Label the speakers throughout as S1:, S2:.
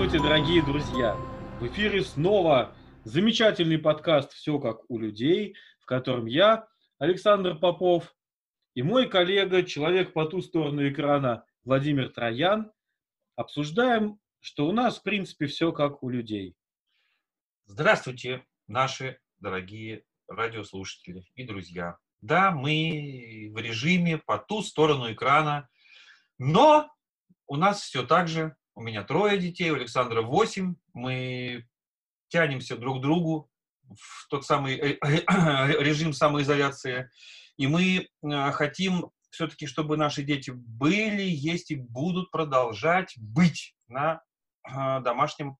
S1: Здравствуйте, дорогие друзья! В эфире снова замечательный подкаст «Все как у людей», в котором я, Александр Попов, и мой коллега, человек по ту сторону экрана Владимир Троян, обсуждаем, что у нас, в принципе, все как у людей.
S2: Здравствуйте, наши дорогие радиослушатели и друзья. Да, мы в режиме по ту сторону экрана, но у нас все так же у меня трое детей, у Александра восемь. Мы тянемся друг к другу в тот самый э, режим самоизоляции. И мы э, хотим все-таки, чтобы наши дети были, есть и будут продолжать быть на э, домашнем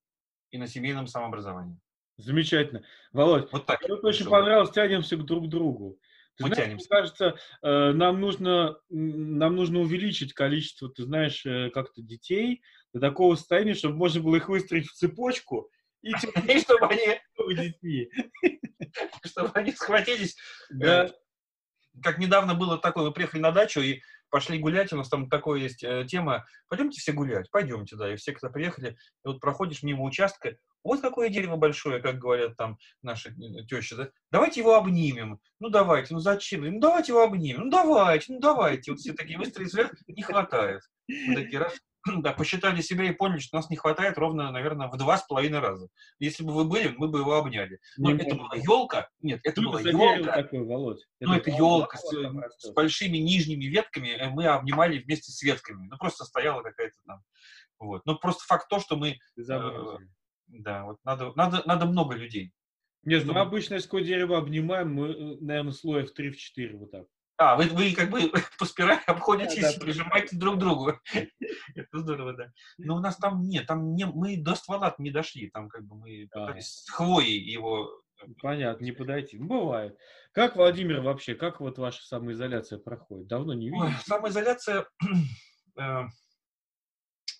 S2: и на семейном самообразовании.
S1: Замечательно. Володь, вот так, мне очень понравилось, тянемся друг к другу. Ты Мы знаешь, тянемся. Мне кажется, нам нужно, нам нужно увеличить количество, ты знаешь, как-то детей, до такого состояния, чтобы можно было их выстроить в цепочку, и чтобы они детьми.
S2: Чтобы они схватились. Да. Как недавно было такое, вы приехали на дачу и пошли гулять, у нас там такое есть э, тема, пойдемте все гулять, пойдемте, да, и все, когда приехали, и вот проходишь мимо участка, вот какое дерево большое, как говорят там наши э, тещи, да? давайте его обнимем, ну давайте, ну зачем, ну давайте его обнимем, ну давайте, ну давайте, вот все такие вверх, не хватает. Вот такие раз, да, посчитали себя и поняли, что нас не хватает ровно, наверное, в два с половиной раза. Если бы вы были, мы бы его обняли. Но не это была елка. Нет, это была елка. Такой, Володь? Ну, это, елка с, с большими нижними ветками. Э, мы обнимали вместе с ветками. Ну, просто стояла какая-то там. Вот. Но просто факт то, что мы... Э, да, вот надо, надо, надо много людей.
S1: Нет, чтобы... мы обычно, если дерево обнимаем, мы, э, наверное, слоев 3-4 вот так.
S2: А, вы, вы как бы по спирали обходитесь, да, да, прижимаете друг к другу. Это здорово, да. Но у нас там нет, там не, мы до ствола не дошли, там как бы мы а. с хвоей его...
S1: Понятно, не подойти. Ну, бывает. Как, Владимир, вообще, как вот ваша самоизоляция проходит? Давно не видел?
S2: Самоизоляция, э,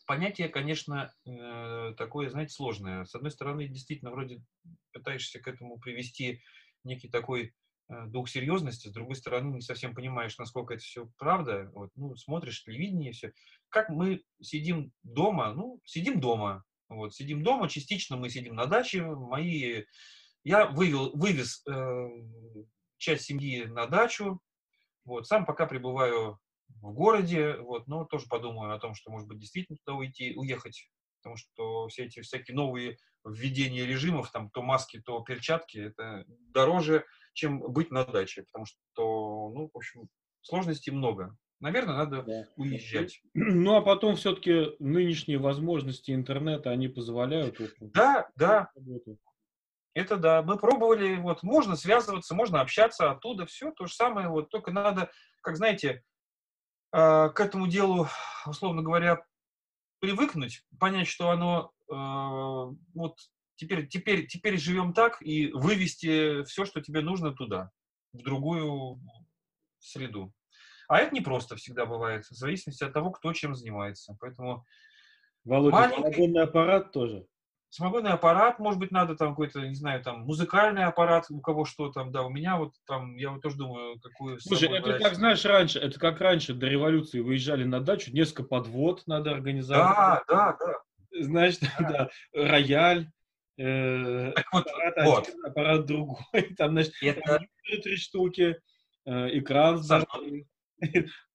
S2: понятие, конечно, э, такое, знаете, сложное. С одной стороны, действительно, вроде пытаешься к этому привести некий такой Э, дух серьезности, с другой стороны, не совсем понимаешь, насколько это все правда. Вот, ну, смотришь телевидение, все. Как мы сидим дома, ну, сидим дома. Вот, сидим дома, частично мы сидим на даче. Мои... Я вывел, вывез э, часть семьи на дачу. Вот, сам пока пребываю в городе, вот, но тоже подумаю о том, что, может быть, действительно туда уйти, уехать, потому что все эти всякие новые введения режимов, там, то маски, то перчатки, это дороже, чем быть на даче, потому что, ну, в общем, сложностей много. Наверное, надо да. уезжать.
S1: Ну, а потом все-таки нынешние возможности интернета, они позволяют.
S2: Да, да. Это да. Мы пробовали, вот, можно связываться, можно общаться оттуда, все то же самое, вот, только надо, как знаете, э, к этому делу, условно говоря, привыкнуть, понять, что оно э, вот теперь, теперь, теперь живем так и вывести все, что тебе нужно туда, в другую среду. А это не просто всегда бывает, в зависимости от того, кто чем занимается. Поэтому
S1: Володя, маленький... аппарат тоже?
S2: Самогонный аппарат, может быть, надо там какой-то, не знаю, там музыкальный аппарат, у кого что там, да, у меня вот там, я вот тоже думаю, какую...
S1: Слушай, это брать. как, знаешь, раньше, это как раньше, до революции выезжали на дачу, несколько подвод надо организовать.
S2: Да, да, да.
S1: Значит, да, да рояль, Э, так вот, аппарат, вот. Один, аппарат другой, там, значит, это... три штуки, э, экран, Саша,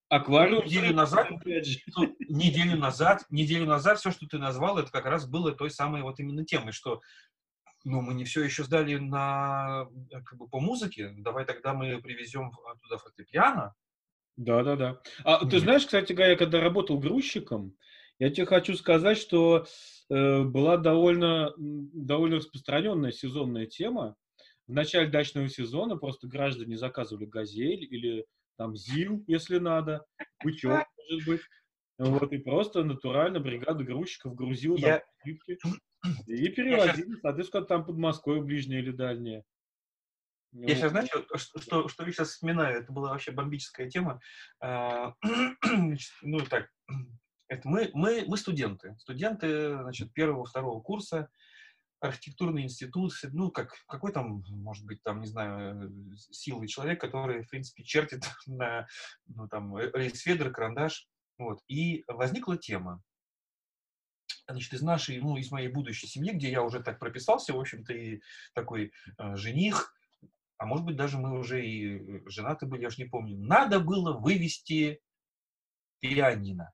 S2: аквариум. Неделю назад, неделю назад, неделю назад все, что ты назвал, это как раз было той самой вот именно темой, что ну, мы не все еще сдали на, как бы, по музыке, давай тогда мы привезем туда фортепиано.
S1: Да, да, да. А Нет. ты знаешь, кстати говоря, когда работал грузчиком, я тебе хочу сказать, что Э, была довольно, довольно распространенная сезонная тема. В начале дачного сезона просто граждане заказывали газель или там ЗИЛ, если надо, бычок, может быть. Вот, и просто натурально бригада грузчиков грузила Я... там и перевозили, соответственно, там под Москвой, ближнее или дальнее.
S2: Я вот. сейчас, знаете, что, что, что я сейчас вспоминаю, это была вообще бомбическая тема. А, ну, так, это мы, мы, мы студенты. Студенты, значит, первого, второго курса, архитектурный институт, ну, как, какой там, может быть, там, не знаю, силы человек, который, в принципе, чертит на, ну, там, рейсфедер, карандаш. Вот. И возникла тема. значит, из нашей, ну, из моей будущей семьи, где я уже так прописался, в общем-то, и такой э, жених, а может быть, даже мы уже и э, женаты были, я уж не помню, надо было вывести пианино,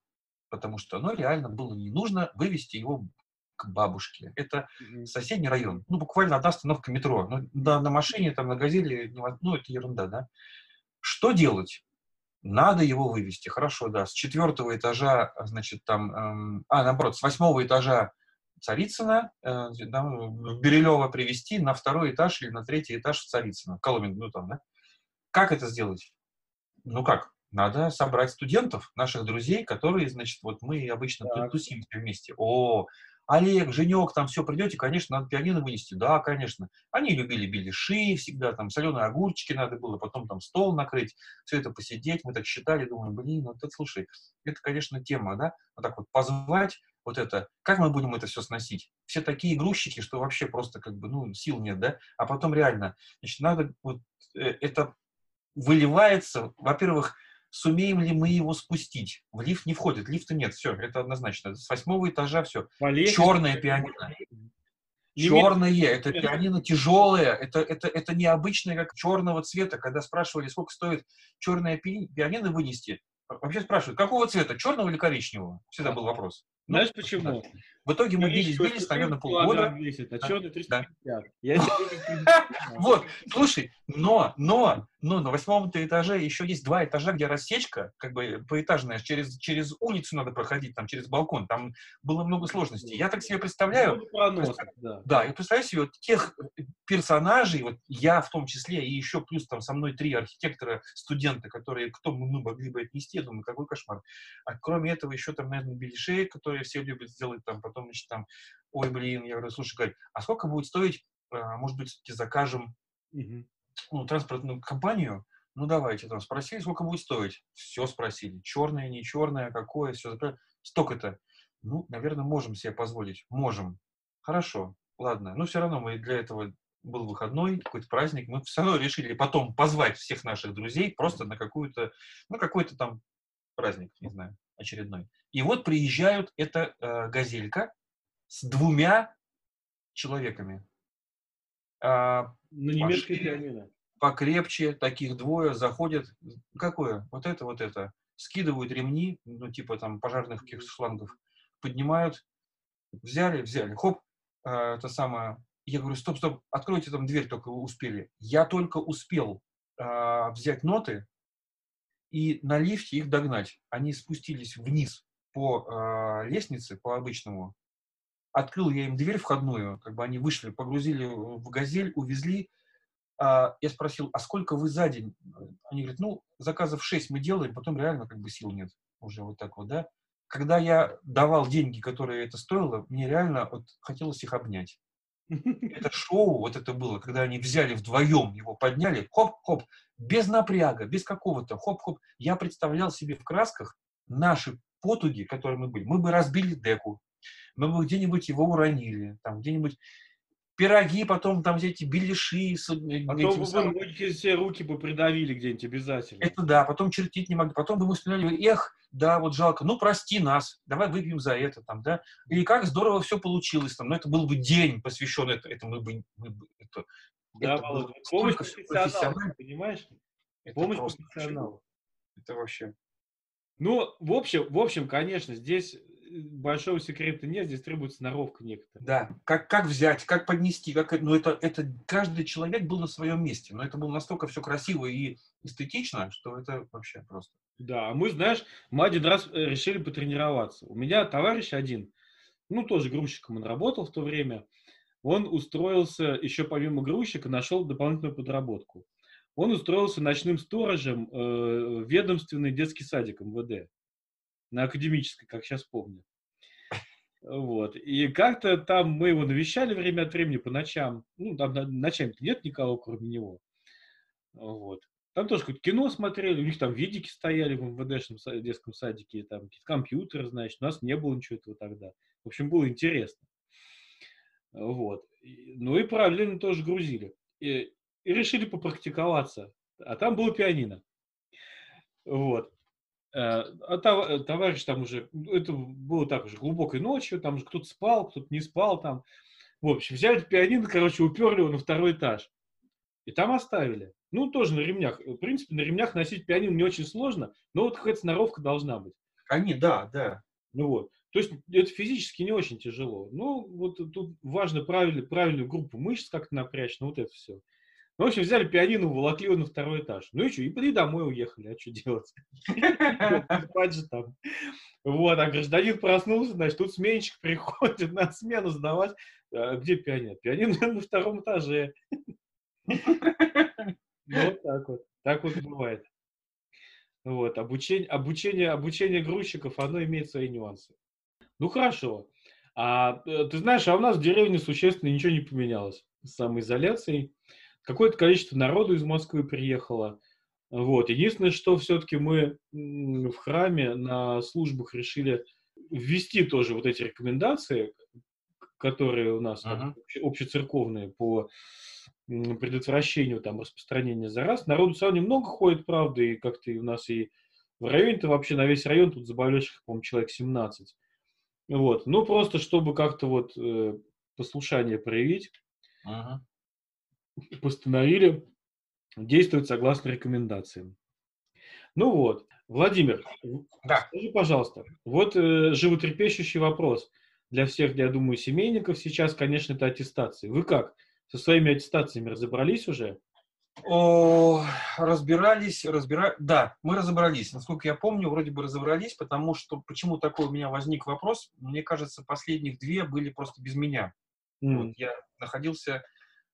S2: потому что оно реально было не нужно вывести его к бабушке. Это соседний район, ну, буквально одна остановка метро. Ну, да, на машине, там, на газели, ну, это ерунда, да. Что делать? Надо его вывести. Хорошо, да. С четвертого этажа, значит, там, эм, а, наоборот, с восьмого этажа Царицына, э, да, в Бирюлево привести на второй этаж или на третий этаж в Царицыно, в Коломен, ну там, да. Как это сделать? Ну как? Надо собрать студентов, наших друзей, которые, значит, вот мы обычно так. тусим вместе. О, Олег, Женек, там все придете, конечно, надо пианино вынести. Да, конечно. Они любили беляши всегда, там соленые огурчики надо было, потом там стол накрыть, все это посидеть. Мы так считали, думаем, блин, вот это, слушай, это, конечно, тема, да? Вот так вот позвать вот это, как мы будем это все сносить? Все такие грузчики, что вообще просто как бы, ну, сил нет, да? А потом реально, значит, надо вот э, это выливается, во-первых, Сумеем ли мы его спустить? В лифт не входит, лифта нет, все, это однозначно. С восьмого этажа все. Полезно. Черное пианино. Черное, это пианино тяжелое, это, это, это необычное, как черного цвета. Когда спрашивали, сколько стоит черное пианино вынести, вообще спрашивают, какого цвета, черного или коричневого? Всегда был вопрос.
S1: Ну, Знаешь почему?
S2: В итоге мы бились, бились, наверное, полгода.
S1: Весит, а черный 350.
S2: Вот, слушай, но, но, но на восьмом этаже еще есть два этажа, где рассечка, как бы поэтажная, через, через улицу надо проходить, там, через балкон, там было много сложностей. Я так себе представляю,
S1: пронос,
S2: да. да, я представляю себе вот тех персонажей, вот я в том числе, и еще плюс там со мной три архитектора, студента, которые, кто мы могли бы отнести, я думаю, какой кошмар. А кроме этого еще там, наверное, беляшей, которые все любят сделать, там, потом, значит, там, ой, блин, я говорю, слушай, говорю, а сколько будет стоить, а, может быть, закажем угу ну, транспортную компанию, ну, давайте, там, спросили, сколько будет стоить. Все спросили. Черное, не черное, какое, все. Столько-то. Ну, наверное, можем себе позволить. Можем. Хорошо, ладно. Но все равно мы для этого был выходной, какой-то праздник, мы все равно решили потом позвать всех наших друзей просто на какую-то, ну, какой-то там праздник, не знаю, очередной. И вот приезжают эта э, газелька с двумя человеками.
S1: А, на немецкой пианино.
S2: Покрепче, таких двое заходят. Какое? Вот это, вот это. Скидывают ремни, ну, типа там пожарных каких шлангов, поднимают, взяли, взяли, хоп, а, это самое. Я говорю, стоп, стоп, откройте там дверь, только успели. Я только успел а, взять ноты и на лифте их догнать. Они спустились вниз по а, лестнице, по обычному, открыл я им дверь входную, как бы они вышли, погрузили в «Газель», увезли. А, я спросил, а сколько вы за день? Они говорят, ну, заказов 6 мы делаем, потом реально как бы сил нет уже вот так вот, да. Когда я давал деньги, которые это стоило, мне реально вот хотелось их обнять. Это шоу вот это было, когда они взяли вдвоем, его подняли, хоп-хоп, без напряга, без какого-то, хоп-хоп. Я представлял себе в красках наши потуги, которые мы были. Мы бы разбили деку, мы бы где-нибудь его уронили, там где-нибудь пироги, потом там эти беляши. С,
S1: э, потом бы самым... все руки бы придавили где-нибудь обязательно.
S2: Это да, потом чертить не могли. Потом бы мы вспоминали, эх, да, вот жалко, ну прости нас, давай выпьем за это, там, да. Или как здорово все получилось, там, ну это был бы день посвящен это, это мы бы, мы бы это,
S1: да, это было помощь профессионалу, понимаешь? Это помощь профессионалу.
S2: Это вообще.
S1: Ну, в общем, в общем, конечно, здесь большого секрета нет, здесь требуется сноровка некоторая.
S2: Да, как, как взять, как поднести, как, ну это, это каждый человек был на своем месте, но это было настолько все красиво и эстетично, что это вообще просто.
S1: Да, а мы, знаешь, мы один раз э, решили потренироваться. У меня товарищ один, ну тоже грузчиком он работал в то время, он устроился, еще помимо грузчика, нашел дополнительную подработку. Он устроился ночным сторожем э, ведомственный детский садик МВД на академической, как сейчас помню. Вот. И как-то там мы его навещали время от времени по ночам. Ну, там ночами нет никого, кроме него. Вот. Там тоже какое-то кино смотрели, у них там видики стояли в МВДшном детском садике, там какие-то компьютеры, значит, у нас не было ничего этого тогда. В общем, было интересно. Вот. Ну и параллельно тоже грузили. И, и решили попрактиковаться. А там было пианино. Вот. а товарищ там уже, это было так уже глубокой ночью, там же кто-то спал, кто-то не спал там. В общем, взяли пианино, короче, уперли его на второй этаж. И там оставили. Ну, тоже на ремнях. В принципе, на ремнях носить пианино не очень сложно, но вот какая-то сноровка должна быть.
S2: Они, да, да.
S1: Ну вот. То есть это физически не очень тяжело. Ну, вот тут важно правильно, правильную группу мышц как-то напрячь, ну вот это все. Ну, в общем, взяли пианино, волокли его на второй этаж. Ну и что, и, и домой уехали, а что делать? Спать же там. Вот, а гражданин проснулся, значит, тут сменщик приходит на смену сдавать. А где пианино? Пианино на втором этаже. Ну, вот так вот. Так вот бывает. Вот, обучение, обучение, обучение грузчиков, оно имеет свои нюансы. Ну, хорошо. А э, ты знаешь, а у нас в деревне существенно ничего не поменялось с самоизоляцией. Какое-то количество народу из Москвы приехало. Вот. Единственное, что все-таки мы в храме на службах решили ввести тоже вот эти рекомендации, которые у нас uh-huh. общецерковные по предотвращению там, распространения зараз. Народу все равно немного ходит, правда, и как-то у нас и в районе-то вообще на весь район тут заболевших, по-моему, человек 17. Вот. Ну, просто чтобы как-то вот э, послушание проявить, uh-huh. Постановили действовать согласно рекомендациям. Ну вот, Владимир, да. скажи, пожалуйста, вот э, животрепещущий вопрос для всех, я думаю, семейников сейчас, конечно, это аттестация. Вы как? Со своими аттестациями разобрались уже?
S2: О, разбирались, разбира... Да, мы разобрались. Насколько я помню, вроде бы разобрались, потому что почему такой у меня возник вопрос? Мне кажется, последних две были просто без меня. Mm. Вот я находился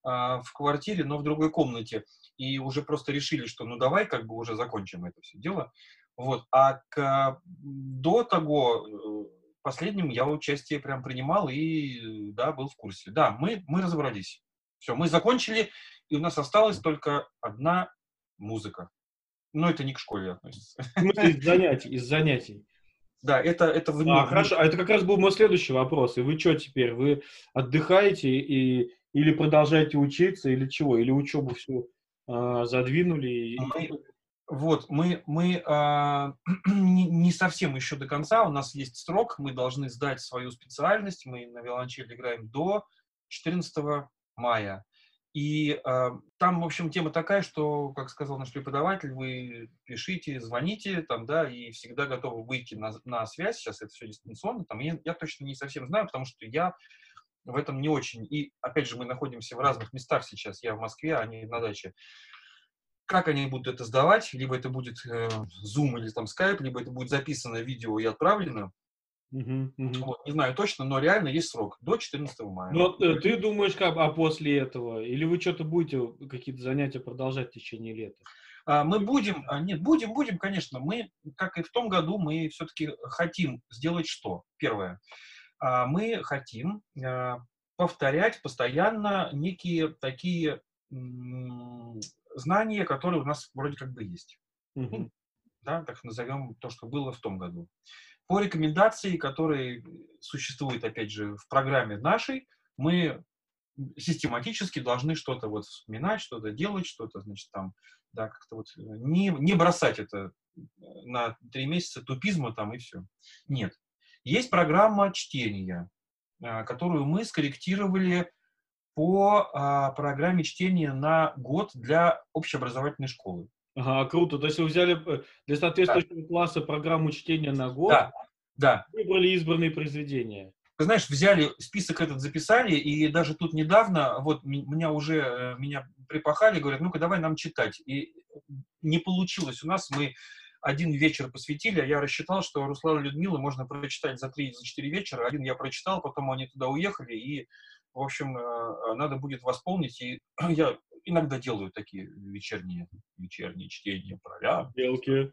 S2: в квартире, но в другой комнате, и уже просто решили, что ну давай как бы уже закончим это все дело. Вот. А к, до того э, последним я участие прям принимал и да, был в курсе. Да, мы, мы разобрались. Все, мы закончили, и у нас осталась только одна музыка. Но это не к школе относится.
S1: из занятий, из занятий.
S2: Да, это, это
S1: в А, хорошо, а это как раз был мой следующий вопрос. И вы что теперь? Вы отдыхаете и, или продолжаете учиться, или чего? Или учебу всю а, задвинули?
S2: Мы, вот, мы, мы а, не, не совсем еще до конца, у нас есть срок, мы должны сдать свою специальность, мы на виолончели играем до 14 мая. И э, там, в общем, тема такая, что, как сказал наш преподаватель, вы пишите, звоните, там, да, и всегда готовы выйти на, на связь. Сейчас это все дистанционно. Там, я, я точно не совсем знаю, потому что я в этом не очень. И, опять же, мы находимся в разных местах сейчас. Я в Москве, а не на даче. Как они будут это сдавать? Либо это будет э, Zoom или там Skype, либо это будет записано видео и отправлено. Угу, угу. Вот, не знаю точно, но реально есть срок до 14 мая.
S1: Но э, ты думаешь, как, а после этого? Или вы что-то будете какие-то занятия продолжать в течение лета?
S2: А, мы будем, а, нет, будем, будем, конечно. Мы, как и в том году, мы все-таки хотим сделать что? Первое. А, мы хотим повторять постоянно некие такие знания, которые у нас вроде как бы есть. Угу. Да, так назовем то, что было в том году. По рекомендации, которые существуют, опять же, в программе нашей, мы систематически должны что-то вот вспоминать, что-то делать, что-то, значит, там, да, как-то вот не, не бросать это на три месяца тупизма там и все. Нет. Есть программа чтения, а, которую мы скорректировали по а, программе чтения на год для общеобразовательной школы.
S1: Ага, круто. То есть вы взяли э, для соответствующего да. класса программу чтения на год,
S2: да. Да.
S1: выбрали избранные произведения.
S2: Ты знаешь, взяли список этот, записали, и даже тут недавно, вот меня уже, э, меня припахали, говорят, ну-ка давай нам читать. И не получилось у нас, мы один вечер посвятили, а я рассчитал, что Руслана Людмила можно прочитать за три, за четыре вечера. Один я прочитал, потом они туда уехали, и, в общем, э, надо будет восполнить. И я иногда делаю такие вечерние, вечерние чтения про ля.
S1: Белки.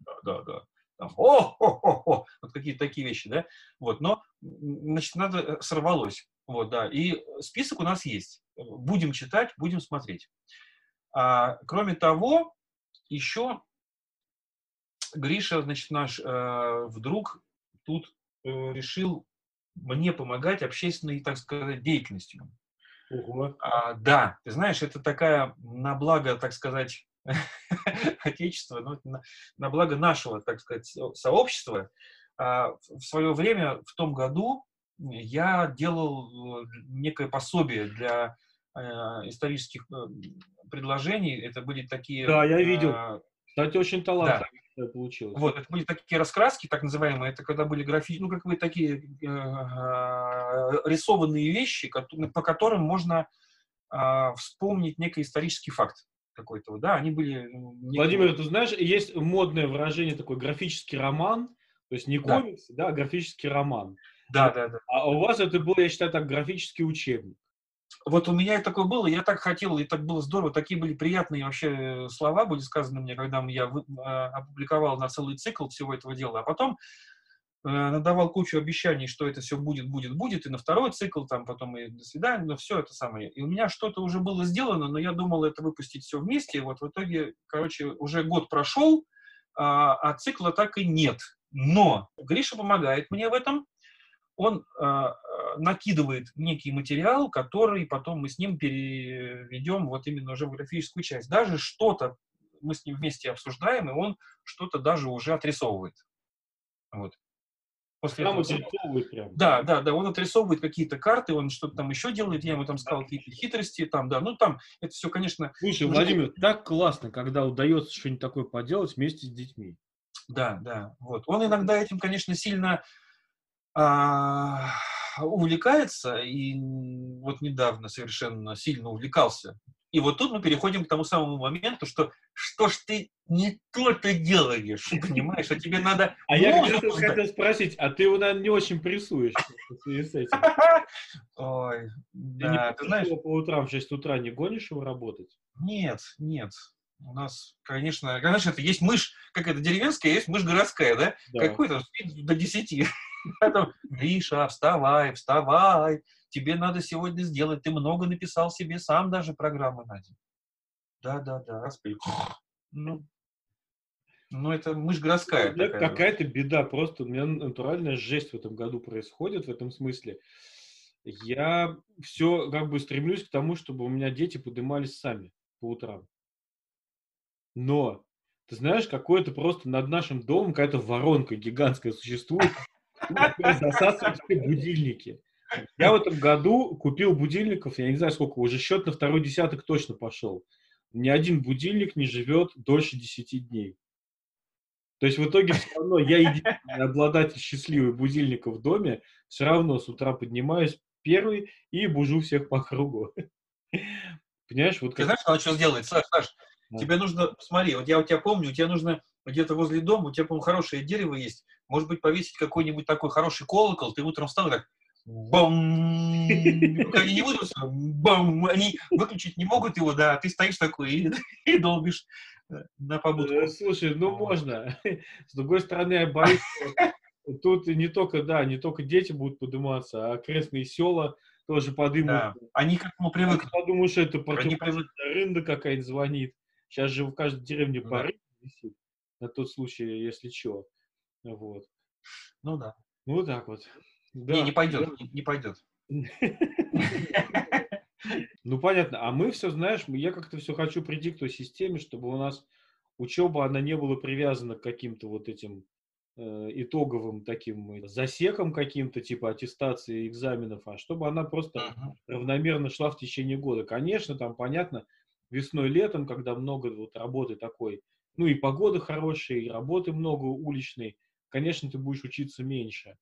S2: Да, да, да. Там, о, о, о, о, вот какие-то такие вещи, да. Вот, но, значит, надо, э, сорвалось. Вот, да. И список у нас есть. Будем читать, будем смотреть. А, кроме того, еще Гриша, значит, наш э, вдруг тут э, решил мне помогать общественной, так сказать, деятельностью.
S1: Ого.
S2: А, да, ты знаешь, это такая на благо, так сказать, Отечества, ну, на, на благо нашего, так сказать, сообщества. А, в свое время, в том году, я делал э, некое пособие для э, исторических э, предложений. Это были такие...
S1: Да, я видел. Э, Кстати, очень талантливо да. Получилось.
S2: Вот, это были такие раскраски, так называемые. Это когда были графи... ну, как бы такие э, рисованные вещи, по которым можно э, вспомнить некий исторический факт какой-то, да, они были...
S1: Владимир, ты знаешь, есть модное выражение такой графический роман, то есть не комикс, да, да а графический роман.
S2: Да, да, да.
S1: А у вас это был, я считаю, так графический учебник.
S2: Вот у меня такое было, я так хотел, и так было здорово, такие были приятные вообще слова были сказаны мне, когда я а, опубликовал на целый цикл всего этого дела, а потом э, надавал кучу обещаний, что это все будет, будет, будет, и на второй цикл, там потом и до свидания, но все это самое. И у меня что-то уже было сделано, но я думал это выпустить все вместе, и вот в итоге, короче, уже год прошел, а, а цикла так и нет. Но Гриша помогает мне в этом, он э, накидывает некий материал, который потом мы с ним переведем вот именно уже в графическую часть. Даже что-то мы с ним вместе обсуждаем, и он что-то даже уже отрисовывает. Вот.
S1: После там этого... отрисовывает прям.
S2: Да, да, да, он отрисовывает какие-то карты, он что-то там еще делает, я ему там сказал какие-то хитрости, там, да, ну там это все, конечно...
S1: Слушай, Владимир, так классно, когда удается что-нибудь такое поделать вместе с детьми.
S2: Да, да, вот. Он иногда этим, конечно, сильно увлекается, и вот недавно совершенно сильно увлекался. И вот тут мы переходим к тому самому моменту, что что ж ты не то-то делаешь, понимаешь, а тебе надо...
S1: А я хотел, хотел спросить, а ты его, наверное, не очень прессуешь в связи с этим?
S2: Ой,
S1: да, ты знаешь... по утрам в 6 утра не гонишь его работать?
S2: Нет, нет. У нас, конечно, конечно, это есть мышь, как это деревенская, есть мышь городская, да? да. Какой-то спит до 10. Гриша, вставай, вставай, тебе надо сегодня сделать, ты много написал себе сам даже программы, Надя. Да, да, да, распри. Ну, ну, это мышь городская.
S1: Какая-то беда, просто у меня натуральная жесть в этом году происходит в этом смысле. Я все как бы стремлюсь к тому, чтобы у меня дети поднимались сами по утрам. Но ты знаешь, какое-то просто над нашим домом какая-то воронка гигантская существует, засасывают все будильники. Я в этом году купил будильников, я не знаю сколько, уже счет на второй десяток точно пошел. Ни один будильник не живет дольше 10 дней. То есть в итоге все равно я единственный обладатель счастливый будильника в доме, все равно с утра поднимаюсь первый и бужу всех по кругу.
S2: Понимаешь, вот как... Ты знаешь, что что сделает, Саш, Саш, да. тебе нужно, смотри, вот я у тебя помню, у тебя нужно где-то возле дома, у тебя, по-моему, хорошее дерево есть, может быть, повесить какой-нибудь такой хороший колокол, ты утром встал и так бам, они не будут, бам, они выключить не могут его, да, ты стоишь такой и, и долбишь э, на побудку. Э,
S1: слушай, ну можно. С другой стороны, я боюсь, тут не только, да, не только дети будут подниматься, а окрестные села тоже подымут. Да.
S2: Они к этому привыкли.
S1: Подумают, что это противоположная рында какая-нибудь звонит. Сейчас же в каждой деревне по да. висит на тот случай, если что. Вот.
S2: Ну да.
S1: Ну вот так вот.
S2: Да. Не, не пойдет, не, не пойдет.
S1: Ну понятно. А мы все, знаешь, я как-то все хочу прийти к той системе, чтобы у нас учеба, она не была привязана к каким-то вот этим э, итоговым таким засекам каким-то, типа аттестации экзаменов, а чтобы она просто uh-huh. равномерно шла в течение года. Конечно, там понятно, весной, летом, когда много вот работы такой, ну и погода хорошая, и работы много уличной, конечно, ты будешь учиться меньше.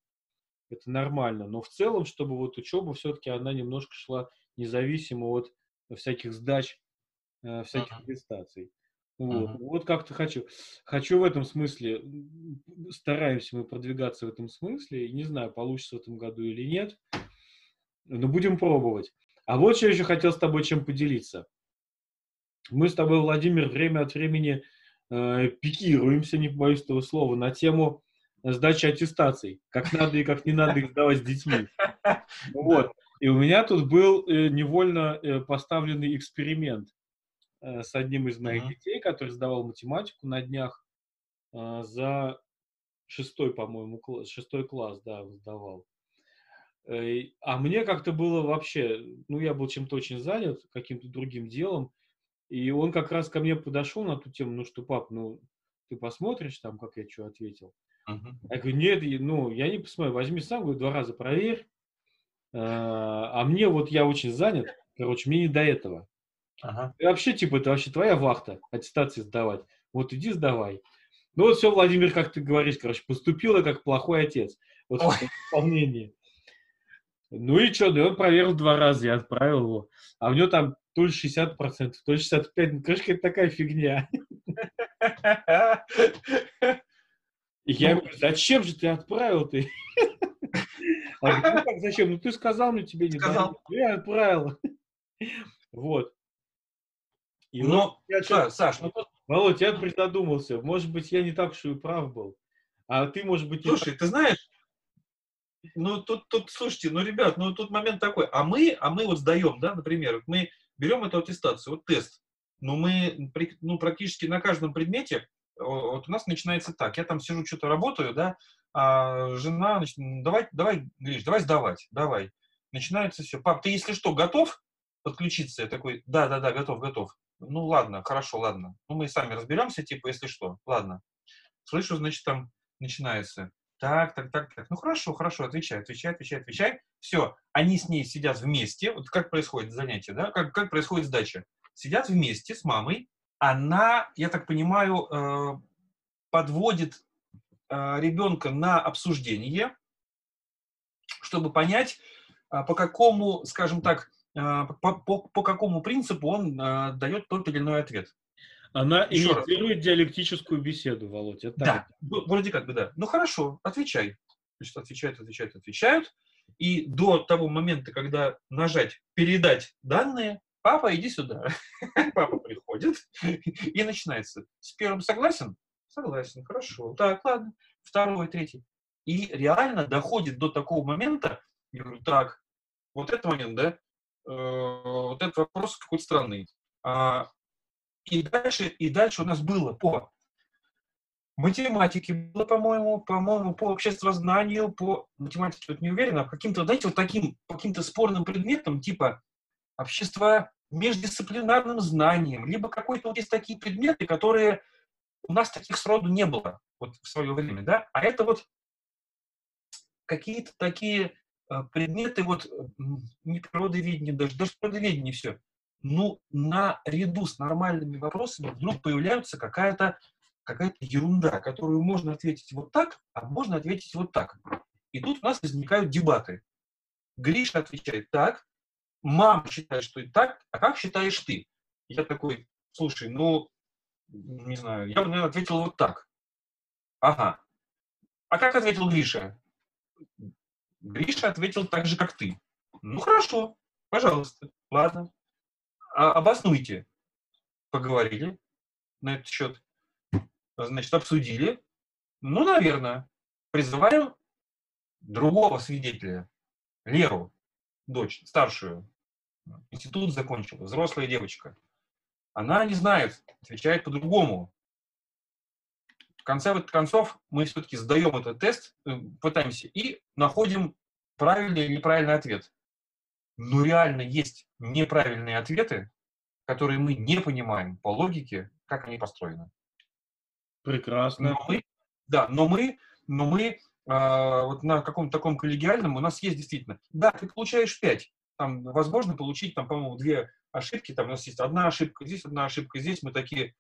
S1: Это нормально. Но в целом, чтобы вот учеба все-таки она немножко шла независимо от всяких сдач, э, всяких аттестаций. Вот, uh-huh. вот как-то хочу. Хочу в этом смысле, стараемся мы продвигаться в этом смысле. Не знаю, получится в этом году или нет. Но будем пробовать. А вот что я еще хотел с тобой чем поделиться. Мы с тобой, Владимир, время от времени э, пикируемся, не боюсь этого слова, на тему сдачи аттестаций, как надо и как не надо их сдавать с детьми. Вот. И у меня тут был э, невольно э, поставленный эксперимент э, с одним из моих uh-huh. детей, который сдавал математику на днях э, за шестой, по-моему, класс, шестой класс, да, сдавал. Э, а мне как-то было вообще, ну, я был чем-то очень занят, каким-то другим делом, И он как раз ко мне подошел на ту тему, ну что, пап, ну ты посмотришь там, как я что ответил. Uh-huh. Я говорю, нет, ну я не посмотрю, возьми сам, говорю, два раза проверь. А, а мне вот я очень занят, короче, мне не до этого. Ага. И вообще, типа, это вообще твоя вахта, аттестации сдавать. Вот иди сдавай. Ну вот все, Владимир, как ты говоришь, короче, поступила как плохой отец. Вот Ой. в исполнении. Ну и что, ну он проверил два раза, я отправил его. А у него там то ли 60%, то ли 65%. Ну, конечно, это такая фигня. И я ему говорю, зачем же ты отправил ты? Говорю, ну как, зачем? Ну ты сказал мне, тебе не сказал. Я отправил. Вот.
S2: И ну, вот я Саш, Саш, ну.
S1: Володь, я придодумался. Может быть, я не так уж и прав был. А ты, может быть...
S2: Слушай,
S1: так...
S2: ты знаешь, ну тут, тут, слушайте, ну, ребят, ну тут момент такой. А мы, а мы вот сдаем, да, например, мы берем эту аттестацию, вот тест. Но мы ну, практически на каждом предмете, вот у нас начинается так. Я там сижу, что-то работаю, да, а жена, значит, давай, давай, Гриш, давай сдавать, давай. Начинается все. Пап, ты если что, готов подключиться? Я такой, да, да, да, готов, готов. Ну ладно, хорошо, ладно. Ну мы сами разберемся, типа, если что, ладно. Слышу, значит, там начинается. Так, так, так, так. Ну хорошо, хорошо, отвечай, отвечай, отвечай, отвечай. Все, они с ней сидят вместе. Вот как происходит занятие, да? Как, как происходит сдача? Сидят вместе с мамой. Она, я так понимаю, э, подводит э, ребенка на обсуждение, чтобы понять, э, по какому, скажем так, по, по, по какому принципу он дает тот или иной ответ.
S1: Она Еще инициирует раз. диалектическую беседу, Володь. Это
S2: да, вроде как бы да. Ну хорошо, отвечай. Значит, отвечают, отвечают, отвечают. И до того момента, когда нажать «передать данные», папа, иди сюда. Папа приходит, и начинается. С первым согласен? Согласен, хорошо. Так, ладно. Второй, третий. И реально доходит до такого момента, я говорю, так, вот этот момент, да, э, вот этот вопрос какой-то странный. А, и дальше, и дальше у нас было по математике, было, по-моему, по-моему, по обществознанию, по математике, вот не уверен, а каким-то, знаете, вот таким, каким-то спорным предметом, типа общество междисциплинарным знанием, либо какой-то вот есть такие предметы, которые у нас таких сроду не было вот в свое время, да, а это вот какие-то такие э, предметы, вот не природоведение, даже, даже природоведение все, ну, наряду с нормальными вопросами вдруг появляется какая-то какая ерунда, которую можно ответить вот так, а можно ответить вот так. И тут у нас возникают дебаты. Гриша отвечает так, мама считает, что и так, а как считаешь ты? Я такой, слушай, ну, не знаю, я бы, наверное, ответил вот так. Ага. А как ответил Гриша? Гриша ответил так же, как ты. Ну, хорошо, пожалуйста, ладно обоснуйте. Поговорили на этот счет. Значит, обсудили. Ну, наверное, призываем другого свидетеля, Леру, дочь, старшую. Институт закончила, взрослая девочка. Она не знает, отвечает по-другому. В конце концов, мы все-таки сдаем этот тест, э, пытаемся и находим правильный или неправильный ответ. Но реально есть неправильные ответы, которые мы не понимаем по логике, как они построены.
S1: Прекрасно.
S2: Но мы, да, но мы, но мы э, вот на каком-то таком коллегиальном у нас есть действительно. Да, ты получаешь 5. Там возможно получить, там, по-моему, две ошибки. Там у нас есть одна ошибка, здесь одна ошибка, здесь мы такие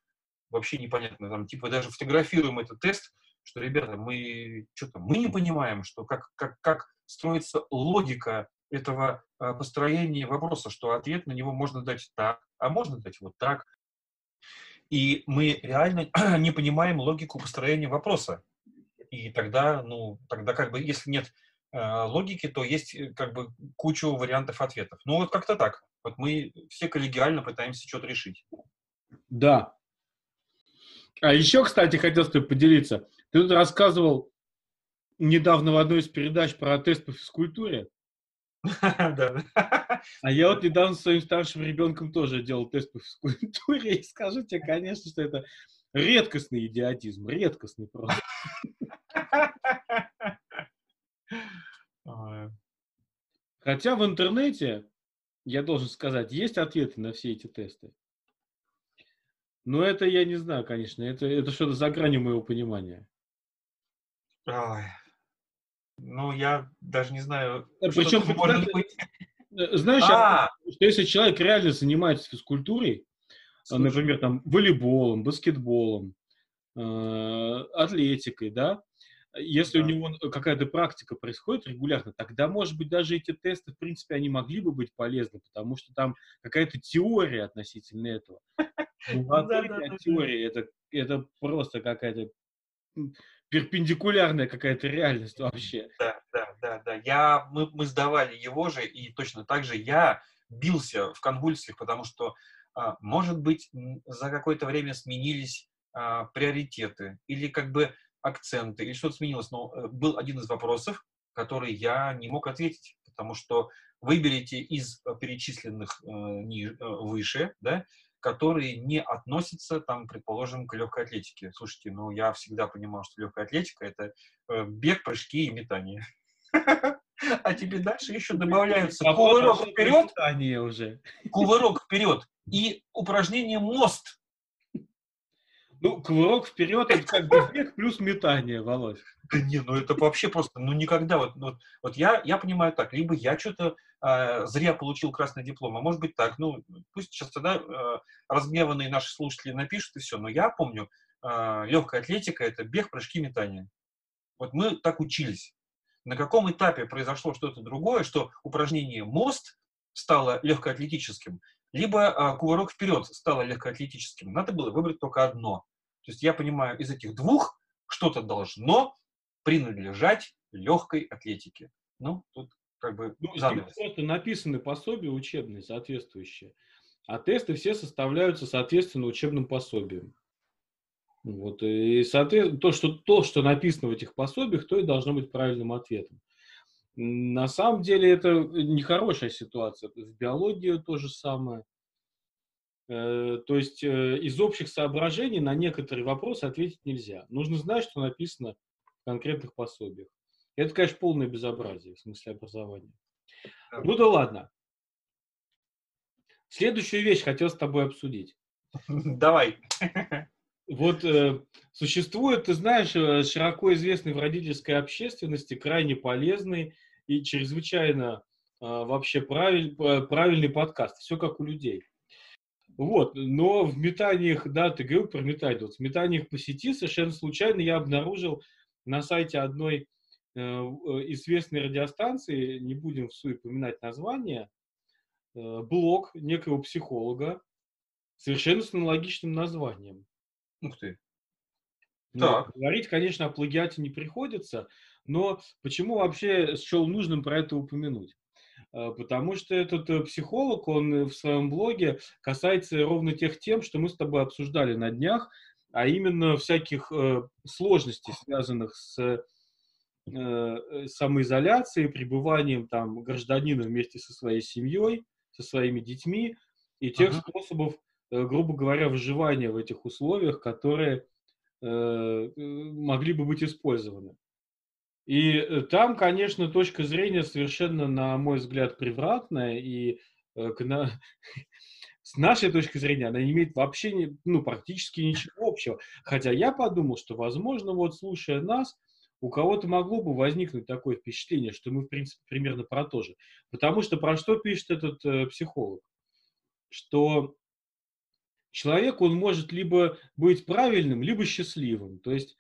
S2: вообще непонятно. Там, типа даже фотографируем этот тест, что, ребята, мы что-то мы не понимаем, что как, как, как строится логика этого а, построения вопроса, что ответ на него можно дать так, а можно дать вот так. И мы реально не понимаем логику построения вопроса. И тогда, ну, тогда как бы, если нет э, логики, то есть э, как бы кучу вариантов ответов. Ну вот как-то так. Вот мы все коллегиально пытаемся что-то решить.
S1: Да. А еще, кстати, хотел с тобой поделиться. Ты тут рассказывал недавно в одной из передач про тест по физкультуре. А я вот недавно с своим старшим ребенком тоже делал тест по физкультуре, и скажу тебе, конечно, что это редкостный идиотизм, редкостный просто. Хотя в интернете, я должен сказать, есть ответы на все эти тесты. Но это я не знаю, конечно. Это, это что-то за гранью моего понимания.
S2: Ой. Ну, я даже не знаю,
S1: э, Причем,
S2: что может быть.
S1: Э, знаешь, а! что если человек реально занимается физкультурой, Слушай. например, там, волейболом, баскетболом, атлетикой, да, если да. у него какая-то практика происходит регулярно, тогда, может быть, даже эти тесты, в принципе, они могли бы быть полезны, потому что там какая-то теория относительно этого. Теория, это, это просто какая-то перпендикулярная какая-то реальность вообще.
S2: Да, да, да, да. Я, мы, мы сдавали его же, и точно так же я бился в конвульсиях, потому что, а, может быть, за какое-то время сменились а, приоритеты, или как бы акценты, или что-то сменилось. Но э, был один из вопросов, который я не мог ответить, потому что выберите из э, перечисленных э, ниже, э, выше, да, которые не относятся, там, предположим, к легкой атлетике. Слушайте, ну я всегда понимал, что легкая атлетика это э, бег, прыжки и метание. А тебе дальше еще добавляются кувырок вперед, уже. кувырок вперед и упражнение мост.
S1: Ну, кувырок вперед это как бы бег плюс метание, Володь.
S2: Да не, ну это вообще просто, ну никогда, вот, вот, вот я, я понимаю так, либо я что-то э, зря получил красный диплом, а может быть так, ну пусть сейчас тогда э, разгневанные наши слушатели напишут и все, но я помню, э, легкая атлетика это бег, прыжки, метание. Вот мы так учились. На каком этапе произошло что-то другое, что упражнение мост стало легкоатлетическим, либо э, кувырок вперед стало легкоатлетическим. Надо было выбрать только одно. То есть я понимаю, из этих двух что-то должно принадлежать легкой атлетике. Ну, тут как бы
S1: ну, занавес. Просто написаны пособия учебные соответствующие, а тесты все составляются соответственно учебным пособиям. Вот, и соответственно, то что, то, что написано в этих пособиях, то и должно быть правильным ответом. На самом деле это нехорошая ситуация. В биологии то же самое. Э, то есть э, из общих соображений на некоторые вопросы ответить нельзя. Нужно знать, что написано в конкретных пособиях. Это, конечно, полное безобразие в смысле образования. Ну да ладно. Следующую вещь хотел с тобой обсудить.
S2: Давай.
S1: Вот э, существует, ты знаешь, э, широко известный в родительской общественности, крайне полезный и чрезвычайно э, вообще правиль, правильный подкаст. Все как у людей. Вот, но в метаниях, да, ты говорил про метание, вот в метаниях по сети совершенно случайно я обнаружил на сайте одной э, известной радиостанции, не будем в суе поминать название, э, блог некого психолога совершенно с аналогичным названием.
S2: Ух ты.
S1: Ну, так. Говорить, конечно, о плагиате не приходится, но почему вообще счел нужным про это упомянуть? А, потому что этот э, психолог, он э, в своем блоге касается ровно тех тем, что мы с тобой обсуждали на днях, а именно всяких э, сложностей, связанных с самоизоляцией, пребыванием там гражданина вместе со своей семьей, со своими детьми и тех uh-huh. способов, грубо говоря, выживания в этих условиях, которые могли бы быть использованы. И э, там, конечно, точка зрения совершенно, на мой взгляд, превратная, и э, на... с нашей точки зрения она не имеет вообще, не, ну, практически ничего общего. Хотя я подумал, что, возможно, вот слушая нас, у кого-то могло бы возникнуть такое впечатление, что мы, в принципе, примерно про то же. Потому что про что пишет этот э, психолог? Что человек, он может либо быть правильным, либо счастливым. То есть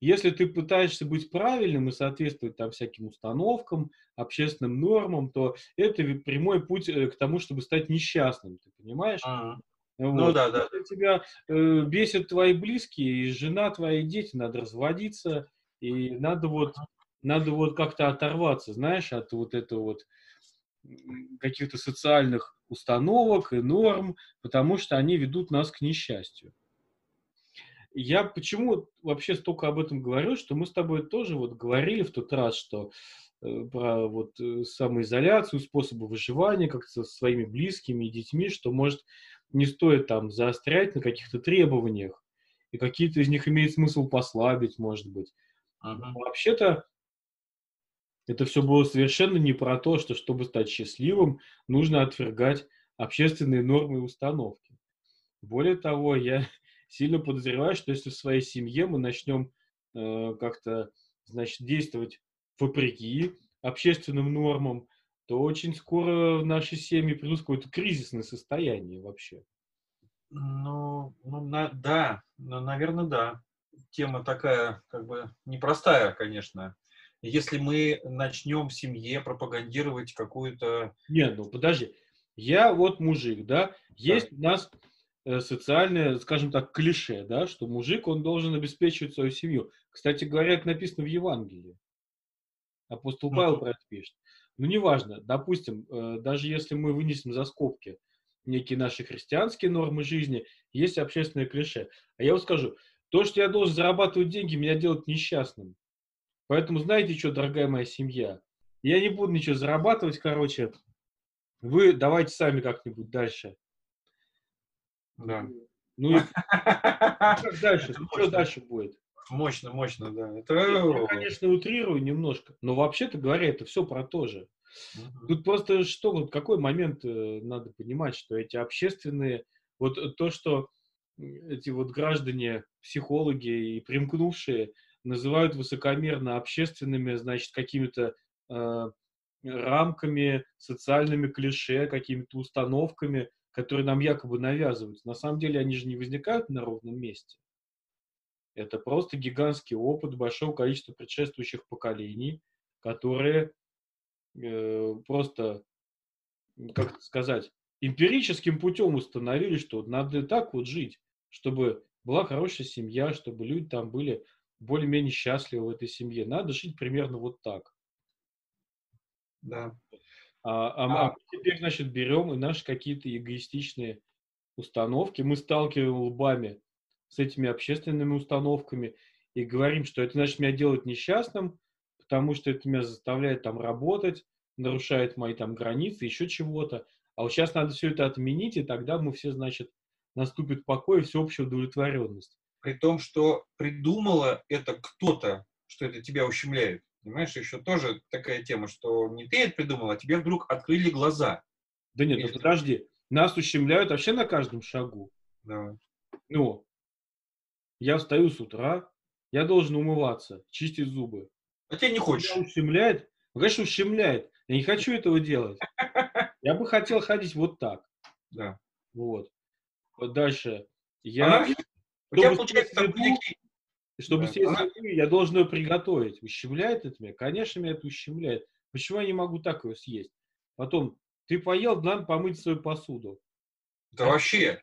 S1: если ты пытаешься быть правильным и соответствовать там всяким установкам, общественным нормам, то это прямой путь э, к тому, чтобы стать несчастным, ты понимаешь? А-а.
S2: Вот. Ну да, да.
S1: Если тебя э, бесят твои близкие, и жена, твои дети, надо разводиться, и надо вот, надо вот как-то оторваться, знаешь, от вот этого вот каких-то социальных установок и норм, потому что они ведут нас к несчастью я почему вообще столько об этом говорю, что мы с тобой тоже вот говорили в тот раз, что э, про вот э, самоизоляцию, способы выживания как-то со своими близкими и детьми, что, может, не стоит там заострять на каких-то требованиях, и какие-то из них имеет смысл послабить, может быть. Ага. Вообще-то это все было совершенно не про то, что чтобы стать счастливым, нужно отвергать общественные нормы и установки. Более того, я сильно подозреваю, что если в своей семье мы начнем э, как-то, значит, действовать вопреки общественным нормам, то очень скоро в нашей семьи придут какое-то кризисное состояние вообще.
S2: Ну, ну на, да, ну, наверное, да. Тема такая, как бы, непростая, конечно. Если мы начнем в семье пропагандировать какую-то...
S1: Нет, ну подожди. Я вот мужик, да, есть да. у нас социальное, скажем так, клише, да, что мужик, он должен обеспечивать свою семью. Кстати говоря, это написано в Евангелии. Апостол Павел про это пишет. Ну, неважно, допустим, э, даже если мы вынесем за скобки некие наши христианские нормы жизни, есть общественное клише. А я вам скажу, то, что я должен зарабатывать деньги, меня делает несчастным. Поэтому знаете что, дорогая моя семья, я не буду ничего зарабатывать, короче, вы давайте сами как-нибудь дальше.
S2: Да.
S1: Ну и как дальше? Что дальше будет?
S2: Мощно, мощно, да.
S1: Это... Я, конечно, утрирую немножко, но вообще-то говоря, это все про то же. Угу. Тут просто что, вот какой момент э, надо понимать, что эти общественные, вот то, что эти вот граждане, психологи и примкнувшие называют высокомерно общественными, значит, какими-то э, рамками, социальными клише, какими-то установками, которые нам якобы навязываются. На самом деле они же не возникают на ровном месте. Это просто гигантский опыт большого количества предшествующих поколений, которые э, просто, как сказать, эмпирическим путем установили, что надо так вот жить, чтобы была хорошая семья, чтобы люди там были более-менее счастливы в этой семье. Надо жить примерно вот так.
S2: Да.
S1: А, а, а теперь, значит, берем и наши какие-то эгоистичные установки, мы сталкиваем лбами с этими общественными установками и говорим, что это, значит, меня делает несчастным, потому что это меня заставляет там работать, нарушает мои там границы, еще чего-то. А вот сейчас надо все это отменить, и тогда мы все, значит, наступит покой и всеобщая удовлетворенность.
S2: При том, что придумала это кто-то, что это тебя ущемляет. Понимаешь, еще тоже такая тема, что не ты это придумал, а тебе вдруг открыли глаза.
S1: Да нет, ну подожди. Нас ущемляют вообще на каждом шагу.
S2: Да.
S1: Ну, я встаю с утра, я должен умываться, чистить зубы.
S2: А тебе не хочешь?
S1: Меня ущемляет? Ну, конечно, ущемляет. Я не хочу этого делать. Я бы хотел ходить вот так.
S2: Да.
S1: Вот. Вот дальше. Я...
S2: Она... У тебя получается там.
S1: Чтобы да. съесть Она... я должен ее приготовить. Ущемляет это меня? Конечно, меня это ущемляет. Почему я не могу так ее съесть? Потом, ты поел, надо помыть свою посуду.
S2: Да а вообще.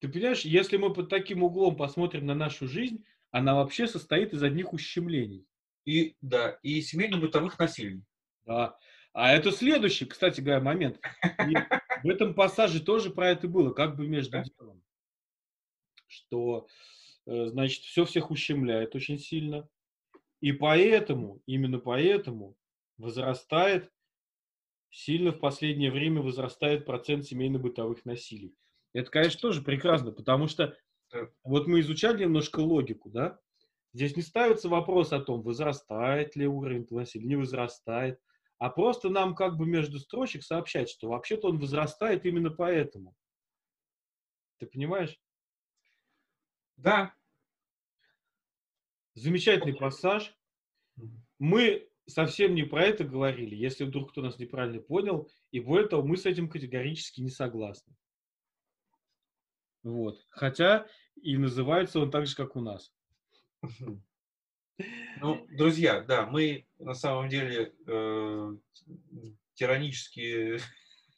S1: Ты понимаешь, если мы под таким углом посмотрим на нашу жизнь, она вообще состоит из одних ущемлений.
S2: И, да, и семейно-бытовых насилий.
S1: Да. А это следующий, кстати говоря, момент. И в этом пассаже тоже про это было, как бы между делом. Что, значит, все всех ущемляет очень сильно. И поэтому, именно поэтому возрастает, сильно в последнее время возрастает процент семейно-бытовых насилий. Это, конечно, тоже прекрасно, потому что вот мы изучали немножко логику, да? Здесь не ставится вопрос о том, возрастает ли уровень насилия, не возрастает, а просто нам как бы между строчек сообщать, что вообще-то он возрастает именно поэтому. Ты понимаешь?
S2: Да.
S1: Замечательный пассаж. Мы совсем не про это говорили, если вдруг кто нас неправильно понял, и более того, мы с этим категорически не согласны. Вот. Хотя и называется он так же, как у нас.
S2: Ну, друзья, да, мы на самом деле э, тиранические...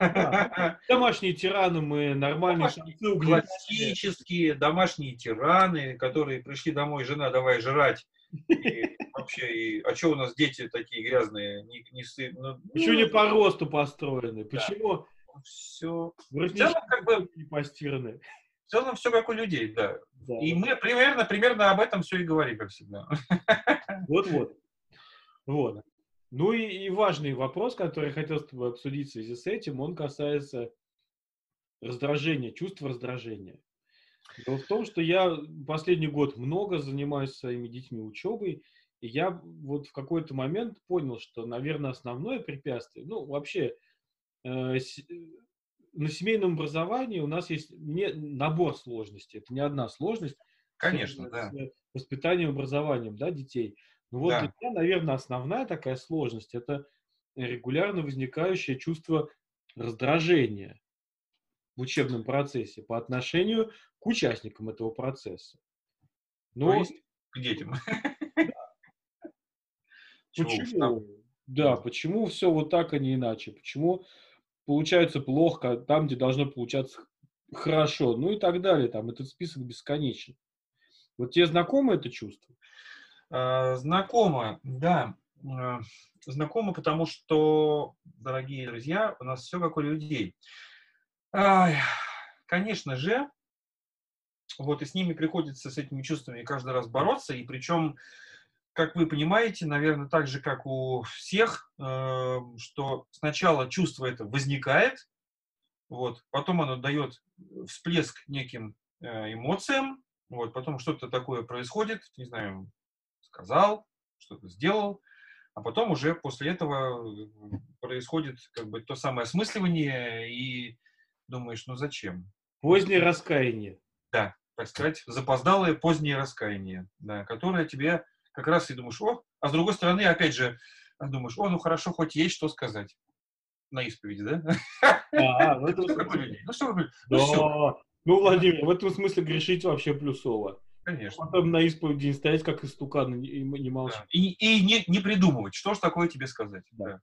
S1: домашние тираны мы, нормальные
S2: домашние, Классические домашние тираны, которые пришли домой, жена, давай жрать. И вообще, и, а что у нас дети такие грязные? Не, не,
S1: ну, Почему не по росту построены? Почему?
S2: Да. Все.
S1: Вроде как бы не постираны.
S2: В целом все как у людей, да. да. И мы примерно, примерно об этом все и говорим, как всегда.
S1: Вот-вот. Вот. Ну и, и важный вопрос, который я хотел с тобой обсудить в связи с этим, он касается раздражения, чувства раздражения. Дело в том, что я последний год много занимаюсь своими детьми учебой, и я вот в какой-то момент понял, что, наверное, основное препятствие, ну, вообще, э, на семейном образовании у нас есть не, набор сложностей. Это не одна сложность.
S2: Конечно, да.
S1: Воспитанием, образованием да, детей. Ну вот да. для меня, наверное, основная такая сложность – это регулярно возникающее чувство раздражения в учебном процессе по отношению к участникам этого процесса.
S2: Но... То есть к детям.
S1: Почему? Да, почему все вот так, а не иначе? Почему получается плохо там, где должно получаться хорошо? Ну и так далее. Там этот список бесконечен. Вот тебе знакомо это чувство?
S2: А, знакомо, да. А, знакомо, потому что, дорогие друзья, у нас все как у людей. Конечно же, вот и с ними приходится с этими чувствами каждый раз бороться, и причем, как вы понимаете, наверное, так же, как у всех, э, что сначала чувство это возникает, вот, потом оно дает всплеск неким э, эмоциям, вот, потом что-то такое происходит, не знаю, сказал, что-то сделал, а потом уже после этого происходит как бы то самое осмысливание и думаешь, ну зачем?
S1: Позднее раскаяние.
S2: Да, так сказать, запоздалое позднее раскаяние, да, которое тебе как раз и думаешь, о, а с другой стороны, опять же, думаешь, о, ну хорошо, хоть есть что сказать на исповеди, да? А,
S1: в этом смысле. Ну что вы, ну Ну, Владимир, в этом смысле грешить вообще плюсово.
S2: Конечно.
S1: Потом на исповеди не стоять, как истукан, и не молчать. Да.
S2: И, и не, не придумывать, что же такое тебе сказать. Да. да.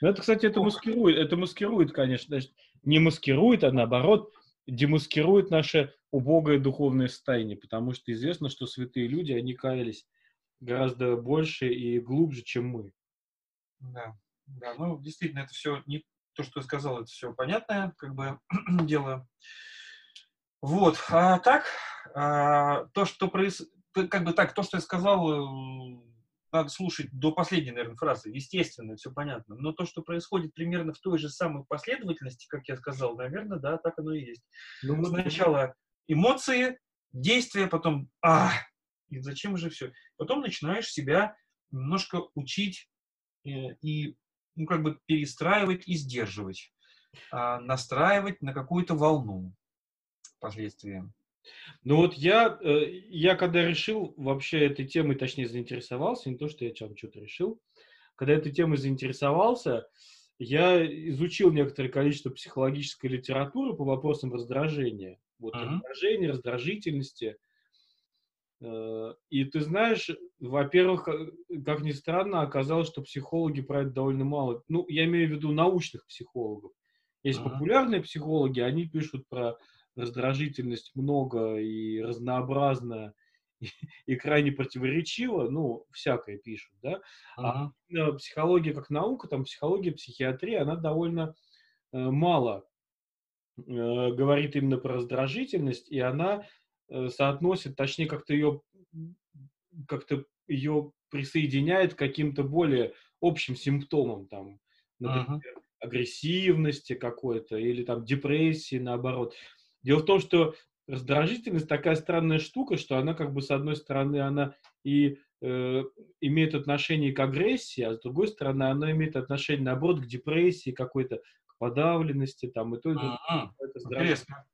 S1: Ну, это, кстати, это маскирует, это маскирует, конечно, не маскирует, а наоборот, демаскирует наше убогое духовное состояние, потому что известно, что святые люди, они каялись гораздо больше и глубже, чем мы.
S2: Да, да, ну, действительно, это все, не то, что я сказал, это все понятное, как бы, дело. Вот, а так, а, то, что происходит, как бы так, то, что я сказал, э, надо слушать до последней, наверное, фразы. Естественно, все понятно. Но то, что происходит примерно в той же самой последовательности, как я сказал, наверное, да, так оно и есть. Ну, Сначала эмоции, действия, потом а, и зачем же все? Потом начинаешь себя немножко учить э, и, ну, как бы перестраивать и сдерживать, э, настраивать на какую-то волну впоследствии.
S1: Ну вот я, э, я когда решил вообще этой темой, точнее заинтересовался, не то, что я там что-то решил, когда этой темой заинтересовался, я изучил некоторое количество психологической литературы по вопросам раздражения. Вот uh-huh. раздражения, раздражительности. Э, и ты знаешь, во-первых, э, как ни странно, оказалось, что психологи про это довольно мало. Ну, я имею в виду научных психологов. Есть uh-huh. популярные психологи, они пишут про раздражительность много и разнообразно, и, и крайне противоречиво, ну, всякое пишут, да. Uh-huh. А психология как наука, там психология, психиатрия, она довольно э, мало э, говорит именно про раздражительность, и она э, соотносит, точнее, как-то ее как-то ее присоединяет к каким-то более общим симптомам, там, например, uh-huh. агрессивности какой-то или там депрессии, наоборот. Дело в том, что раздражительность такая странная штука, что она как бы с одной стороны она и э, имеет отношение к агрессии, а с другой стороны она имеет отношение наоборот к депрессии какой-то, к подавленности там и то и
S2: Интересно.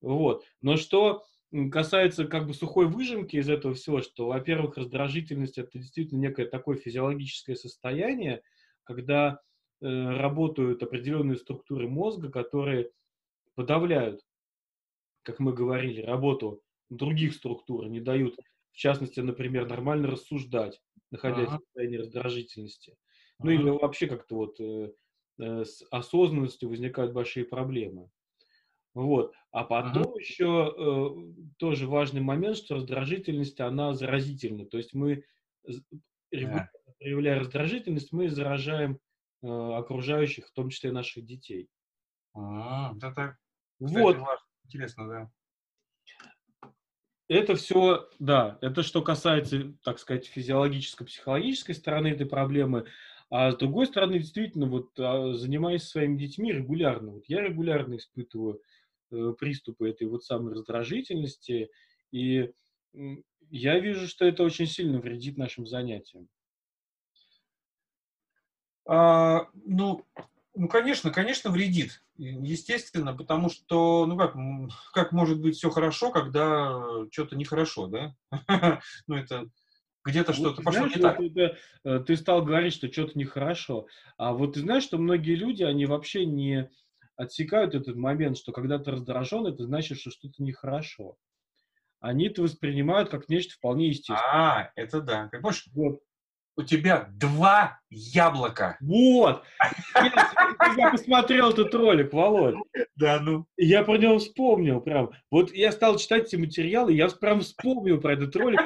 S1: Вот. Но что касается как бы сухой выжимки из этого всего, что, во-первых, раздражительность это действительно некое такое физиологическое состояние, когда э, работают определенные структуры мозга, которые подавляют как мы говорили, работу других структур, не дают, в частности, например, нормально рассуждать, находясь ага. в состоянии раздражительности. Ну ага. или вообще как-то вот э, э, с осознанностью возникают большие проблемы. Вот. А потом ага. еще э, тоже важный момент, что раздражительность, она заразительна. То есть мы, да. проявляя раздражительность, мы заражаем э, окружающих, в том числе наших детей.
S2: А, это, кстати, вот. важно. Интересно, да.
S1: Это все, да, это что касается, так сказать, физиологическо-психологической стороны этой проблемы. А с другой стороны, действительно, вот а, занимаясь своими детьми регулярно, вот я регулярно испытываю э, приступы этой вот самой раздражительности, и я вижу, что это очень сильно вредит нашим занятиям.
S2: А, ну, Ну, конечно, конечно, вредит. Естественно, потому что, ну как, как может быть все хорошо, когда что-то нехорошо, да? ну, это где-то что-то пошло
S1: знаешь, не так. Это, э, ты стал говорить, что что-то нехорошо. А вот ты знаешь, что многие люди, они вообще не отсекают этот момент, что когда ты раздражен, это значит, что что-то нехорошо. Они это воспринимают как нечто вполне естественное.
S2: А, это да. Как? Вот у тебя два яблока.
S1: Вот! Я посмотрел этот ролик, Володь.
S2: Да, ну.
S1: Я про него вспомнил прям. Вот я стал читать эти материалы, я прям вспомнил про этот ролик.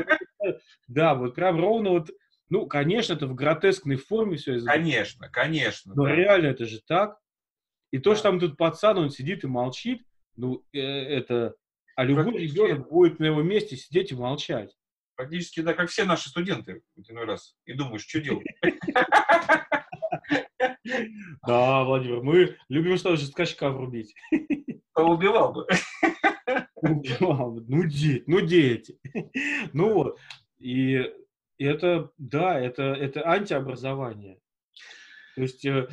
S1: Да, вот прям ровно вот, ну, конечно, это в гротескной форме все.
S2: Конечно, конечно.
S1: Но реально это же так. И то, что там тут пацан, он сидит и молчит, ну, э, это... А любой ребенок будет на его месте сидеть и молчать.
S2: Практически, да, как все наши студенты иной раз. И думаешь, что делать?
S1: Да, Владимир, мы любим что же скачка врубить.
S2: Убивал бы.
S1: Убивал бы. Ну, дети, ну, дети. Ну вот. И это, да, это, это антиобразование. То есть э,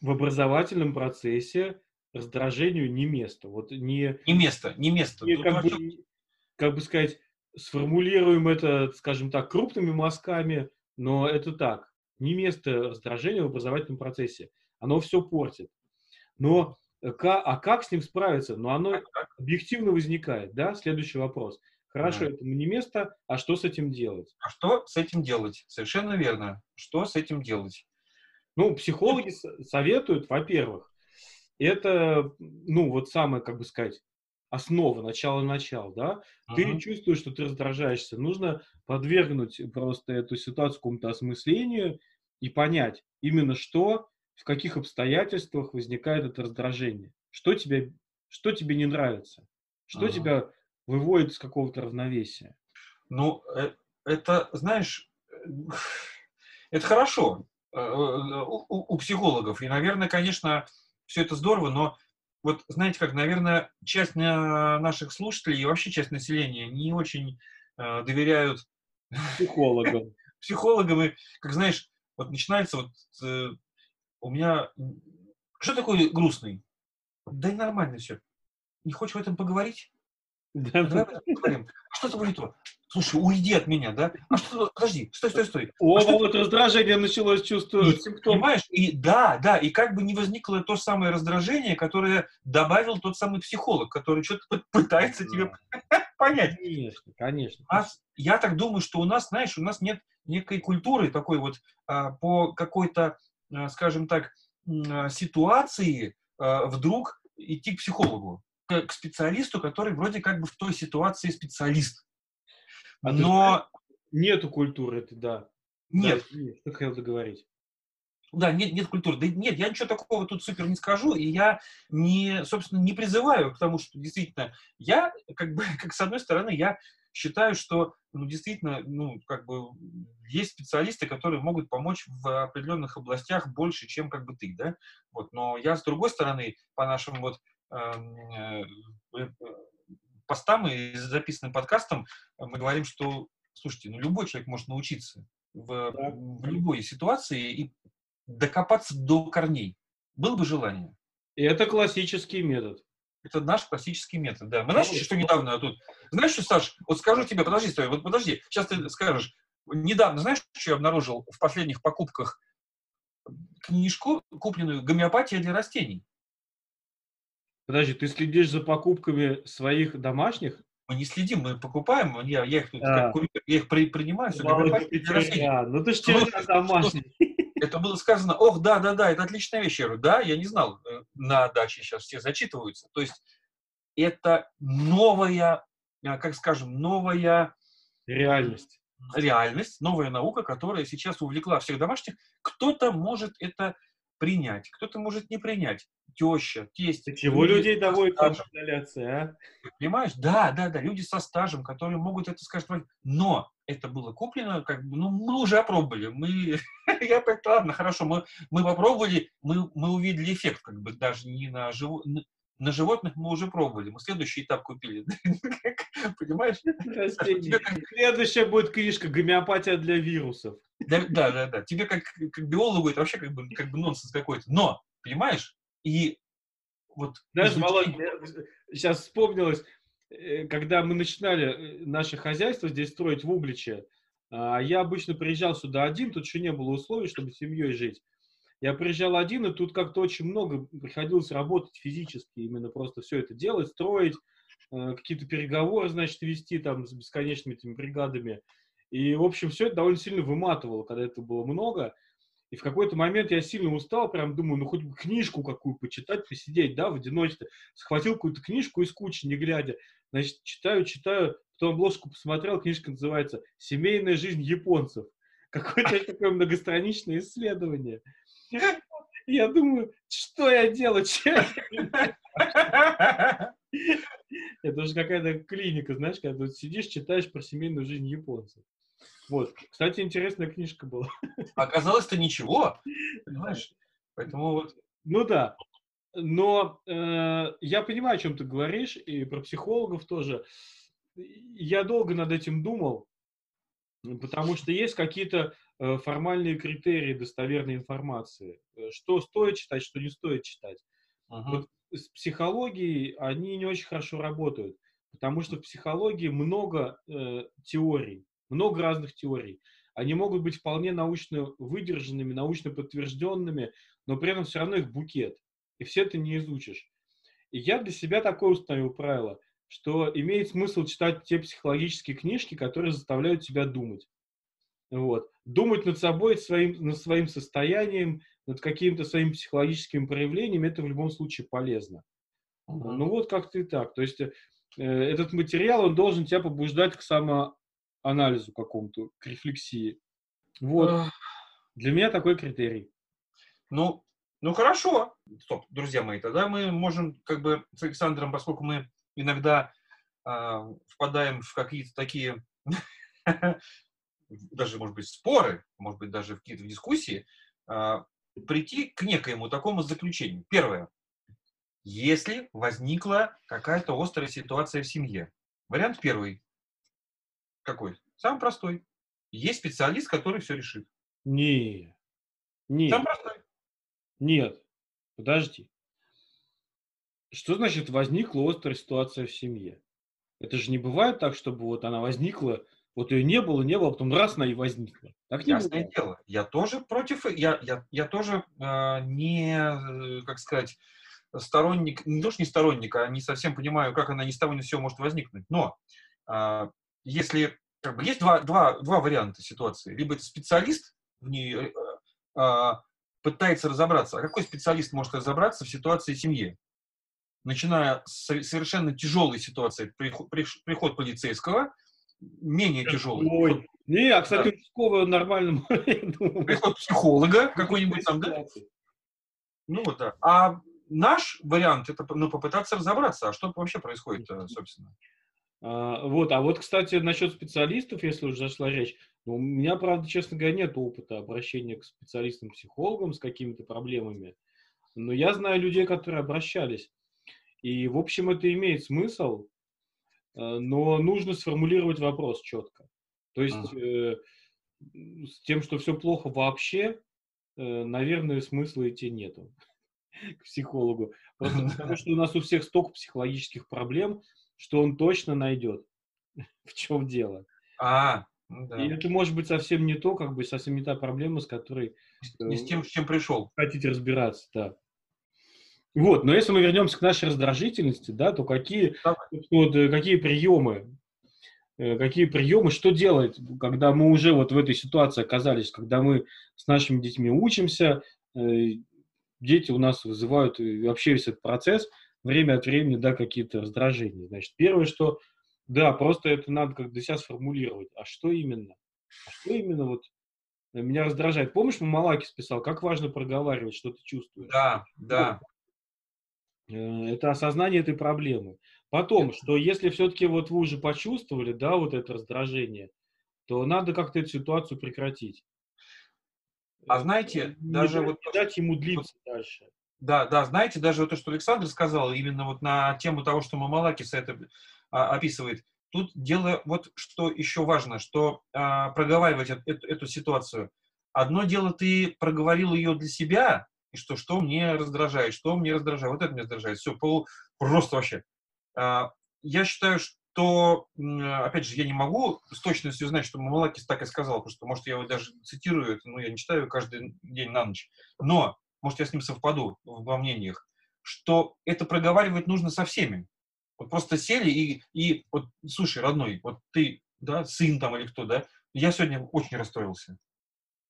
S1: в образовательном процессе раздражению не место. Вот не,
S2: не место, не место. Не,
S1: как, бы, как бы сказать, сформулируем это, скажем так, крупными мазками, но это так. Не место раздражения в образовательном процессе. Оно все портит. Но а как с ним справиться? Но оно объективно возникает, да? Следующий вопрос. Хорошо, да. это не место, а что с этим делать?
S2: А что с этим делать? Совершенно верно. Что с этим делать?
S1: Ну, психологи советуют, во-первых, это, ну, вот самое, как бы сказать, основа, начало-начал, да, uh-huh. ты чувствуешь, что ты раздражаешься, нужно подвергнуть просто эту ситуацию какому-то осмыслению и понять именно что, в каких обстоятельствах возникает это раздражение, что тебе, что тебе не нравится, что uh-huh. тебя выводит из какого-то равновесия.
S2: Ну, э, это, знаешь, это хорошо э, э, у, у психологов, и, наверное, конечно, все это здорово, но вот знаете как, наверное, часть наших слушателей и вообще часть населения не очень э, доверяют
S1: психологам.
S2: психологам, и, как знаешь, вот начинается вот э, у меня... Что такое грустный? Да и нормально все. Не хочешь в этом поговорить? Да, Давай поговорим. А что это будет то? Слушай, уйди от меня, да? А что, подожди, стой, стой, стой.
S1: О,
S2: а
S1: вот раздражение началось, чувствую,
S2: симптом. Понимаешь? И да, да, и как бы не возникло то самое раздражение, которое добавил тот самый психолог, который что-то пытается да. тебе понять.
S1: Конечно, конечно.
S2: А я так думаю, что у нас, знаешь, у нас нет некой культуры такой вот а, по какой-то, а, скажем так, а, ситуации а, вдруг идти к психологу, к, к специалисту, который вроде как бы в той ситуации специалист.
S1: А Но нету культуры, это да.
S2: Нет.
S1: Да, что хотел договорить.
S2: Да, нет, нет культуры. Да нет, я ничего такого тут супер не скажу, и я не, собственно, не призываю к тому, что действительно, я, как бы, как с одной стороны, я считаю, что, ну, действительно, ну, как бы, есть специалисты, которые могут помочь в определенных областях больше, чем, как бы, ты, да, вот, но я, с другой стороны, по нашим вот постам и записанным подкастом мы говорим, что, слушайте, ну любой человек может научиться в, да. в любой ситуации и докопаться до корней. Было бы желание.
S1: И это классический метод.
S2: Это наш классический метод, да. Мы знаешь, что недавно тут... Знаешь, что, Саш, вот скажу тебе, подожди, стой, вот подожди, сейчас ты скажешь. Недавно, знаешь, что я обнаружил в последних покупках? Книжку, купленную «Гомеопатия для растений».
S1: Подожди, ты следишь за покупками своих домашних?
S2: Мы не следим, мы покупаем, я, я их, а. как, я их при, принимаю. Все,
S1: а, ну ты ж домашний.
S2: Это было сказано, ох, да, да, да, это отличная вещь. Я говорю, да, я не знал, э, на даче сейчас все зачитываются. То есть это новая, э, как скажем, новая
S1: реальность.
S2: Реальность, новая наука, которая сейчас увлекла всех домашних. Кто-то может это принять, кто-то может не принять теща, тесть.
S1: Ты чего люди людей доводит до изоляции, а?
S2: Понимаешь? Да, да, да, люди со стажем, которые могут это сказать, но это было куплено, как бы, ну, мы уже опробовали, мы, я так, ладно, хорошо, мы, мы попробовали, мы, мы увидели эффект, как бы, даже не на живу, на животных мы уже пробовали, мы следующий этап купили. Понимаешь?
S1: Следующая будет книжка «Гомеопатия для вирусов».
S2: Да, да, да, да. Тебе как, как биологу это вообще как бы, как бы нонсенс какой-то. Но Понимаешь? И вот...
S1: Знаешь. Володь, сейчас вспомнилось, э, когда мы начинали э, наше хозяйство здесь строить в Угличе, а, я обычно приезжал сюда один, тут еще не было условий, чтобы с семьей жить. Я приезжал один, и тут как-то очень много приходилось работать физически, именно просто все это делать, строить, э, какие-то переговоры, значит, вести там с бесконечными этими бригадами. И, в общем, все это довольно сильно выматывало, когда это было много. И в какой-то момент я сильно устал, прям думаю, ну хоть бы книжку какую почитать, посидеть, да, в одиночестве. Схватил какую-то книжку из кучи, не глядя. Значит, читаю, читаю, потом обложку посмотрел, книжка называется «Семейная жизнь японцев». Какое-то такое многостраничное исследование. Я думаю, что я делаю? Это уже какая-то клиника, знаешь, когда ты сидишь, читаешь про семейную жизнь японцев. Вот. Кстати, интересная книжка была.
S2: Оказалось-то ничего, понимаешь? Поэтому вот...
S1: Ну да. Но э, я понимаю, о чем ты говоришь, и про психологов тоже. Я долго над этим думал, потому что есть какие-то формальные критерии достоверной информации. Э, что стоит читать, что не стоит читать. Uh-huh. Вот с психологией они не очень хорошо работают, потому что в психологии много э, теорий много разных теорий. Они могут быть вполне научно выдержанными, научно подтвержденными, но при этом все равно их букет. И все это не изучишь. И я для себя такое установил правило, что имеет смысл читать те психологические книжки, которые заставляют тебя думать. Вот. Думать над собой, своим, над своим состоянием, над какими-то своими психологическими проявлениями, это в любом случае полезно. Uh-huh. Ну вот как-то и так. То есть э, этот материал, он должен тебя побуждать к само, анализу какому-то, к рефлексии. Вот. Для меня такой критерий.
S2: Ну, ну хорошо. Стоп, друзья мои, тогда мы можем как бы с Александром, поскольку мы иногда э, впадаем в какие-то такие, даже, может быть, споры, может быть, даже в какие-то дискуссии, э, прийти к некоему такому заключению. Первое. Если возникла какая-то острая ситуация в семье. Вариант первый. Какой? Самый простой. Есть специалист, который все решит.
S1: Не. Нет.
S2: Самый простой.
S1: Нет. Подожди. Что значит возникла острая ситуация в семье? Это же не бывает так, чтобы вот она возникла, вот ее не было, не было, а потом раз она и возникла. Так
S2: не Ясное бывает. дело. Я тоже против, я, я, я тоже э, не, как сказать, сторонник, не то, что не сторонник, а не совсем понимаю, как она ни с того ни с сего может возникнуть. Но э, если как бы, есть два, два, два варианта ситуации. Либо это специалист в ней э, пытается разобраться. А какой специалист может разобраться в ситуации семьи? Начиная с совершенно тяжелой ситуации, приход, приход полицейского, менее тяжелый.
S1: Ой. Не, а, кстати, да. нормально.
S2: Приход психолога какой-нибудь там, да? Ну да. А наш вариант это ну, попытаться разобраться, а что вообще происходит, собственно.
S1: А, вот, а вот, кстати, насчет специалистов, если уже зашла речь, ну, у меня, правда, честно говоря, нет опыта обращения к специалистам-психологам с какими-то проблемами, но я знаю людей, которые обращались. И, в общем, это имеет смысл, э, но нужно сформулировать вопрос четко. То есть э, с тем, что все плохо вообще, э, наверное, смысла идти нету к психологу. Просто потому что у нас у всех столько психологических проблем, что он точно найдет. В чем дело?
S2: А, ну да.
S1: И это может быть совсем не то, как бы совсем не та проблема, с которой...
S2: Не с тем, с чем пришел.
S1: Хотите разбираться, да. Вот, но если мы вернемся к нашей раздражительности, да, то какие, вот, э, какие приемы, э, какие приемы, что делать, когда мы уже вот в этой ситуации оказались, когда мы с нашими детьми учимся, э, дети у нас вызывают вообще весь этот процесс, время от времени, да, какие-то раздражения. Значит, первое, что, да, просто это надо как для себя сформулировать. А что именно? А что именно вот меня раздражает? Помнишь, Мамалакис писал, как важно проговаривать, что ты чувствуешь?
S2: Да, да.
S1: Э, это осознание этой проблемы. Потом, что если все-таки вот вы уже почувствовали, да, вот это раздражение, то надо как-то эту ситуацию прекратить.
S2: А знаете, не даже
S1: вот... дать ему длиться вот, дальше.
S2: Да, да, знаете, даже вот то, что Александр сказал, именно вот на тему того, что Мамалакис это а, описывает, тут дело вот что еще важно, что а, проговаривать эту, эту ситуацию. Одно дело, ты проговорил ее для себя, И что, что мне раздражает, что мне раздражает, вот это меня раздражает. Все, пол, просто вообще. А, я считаю, что, опять же, я не могу с точностью знать, что Мамалакис так и сказал, потому что, может, я его даже цитирую, но я не читаю каждый день на ночь. Но, может, я с ним совпаду во мнениях, что это проговаривать нужно со всеми. Вот просто сели и, и вот, слушай, родной, вот ты, да, сын там или кто, да, я сегодня очень расстроился.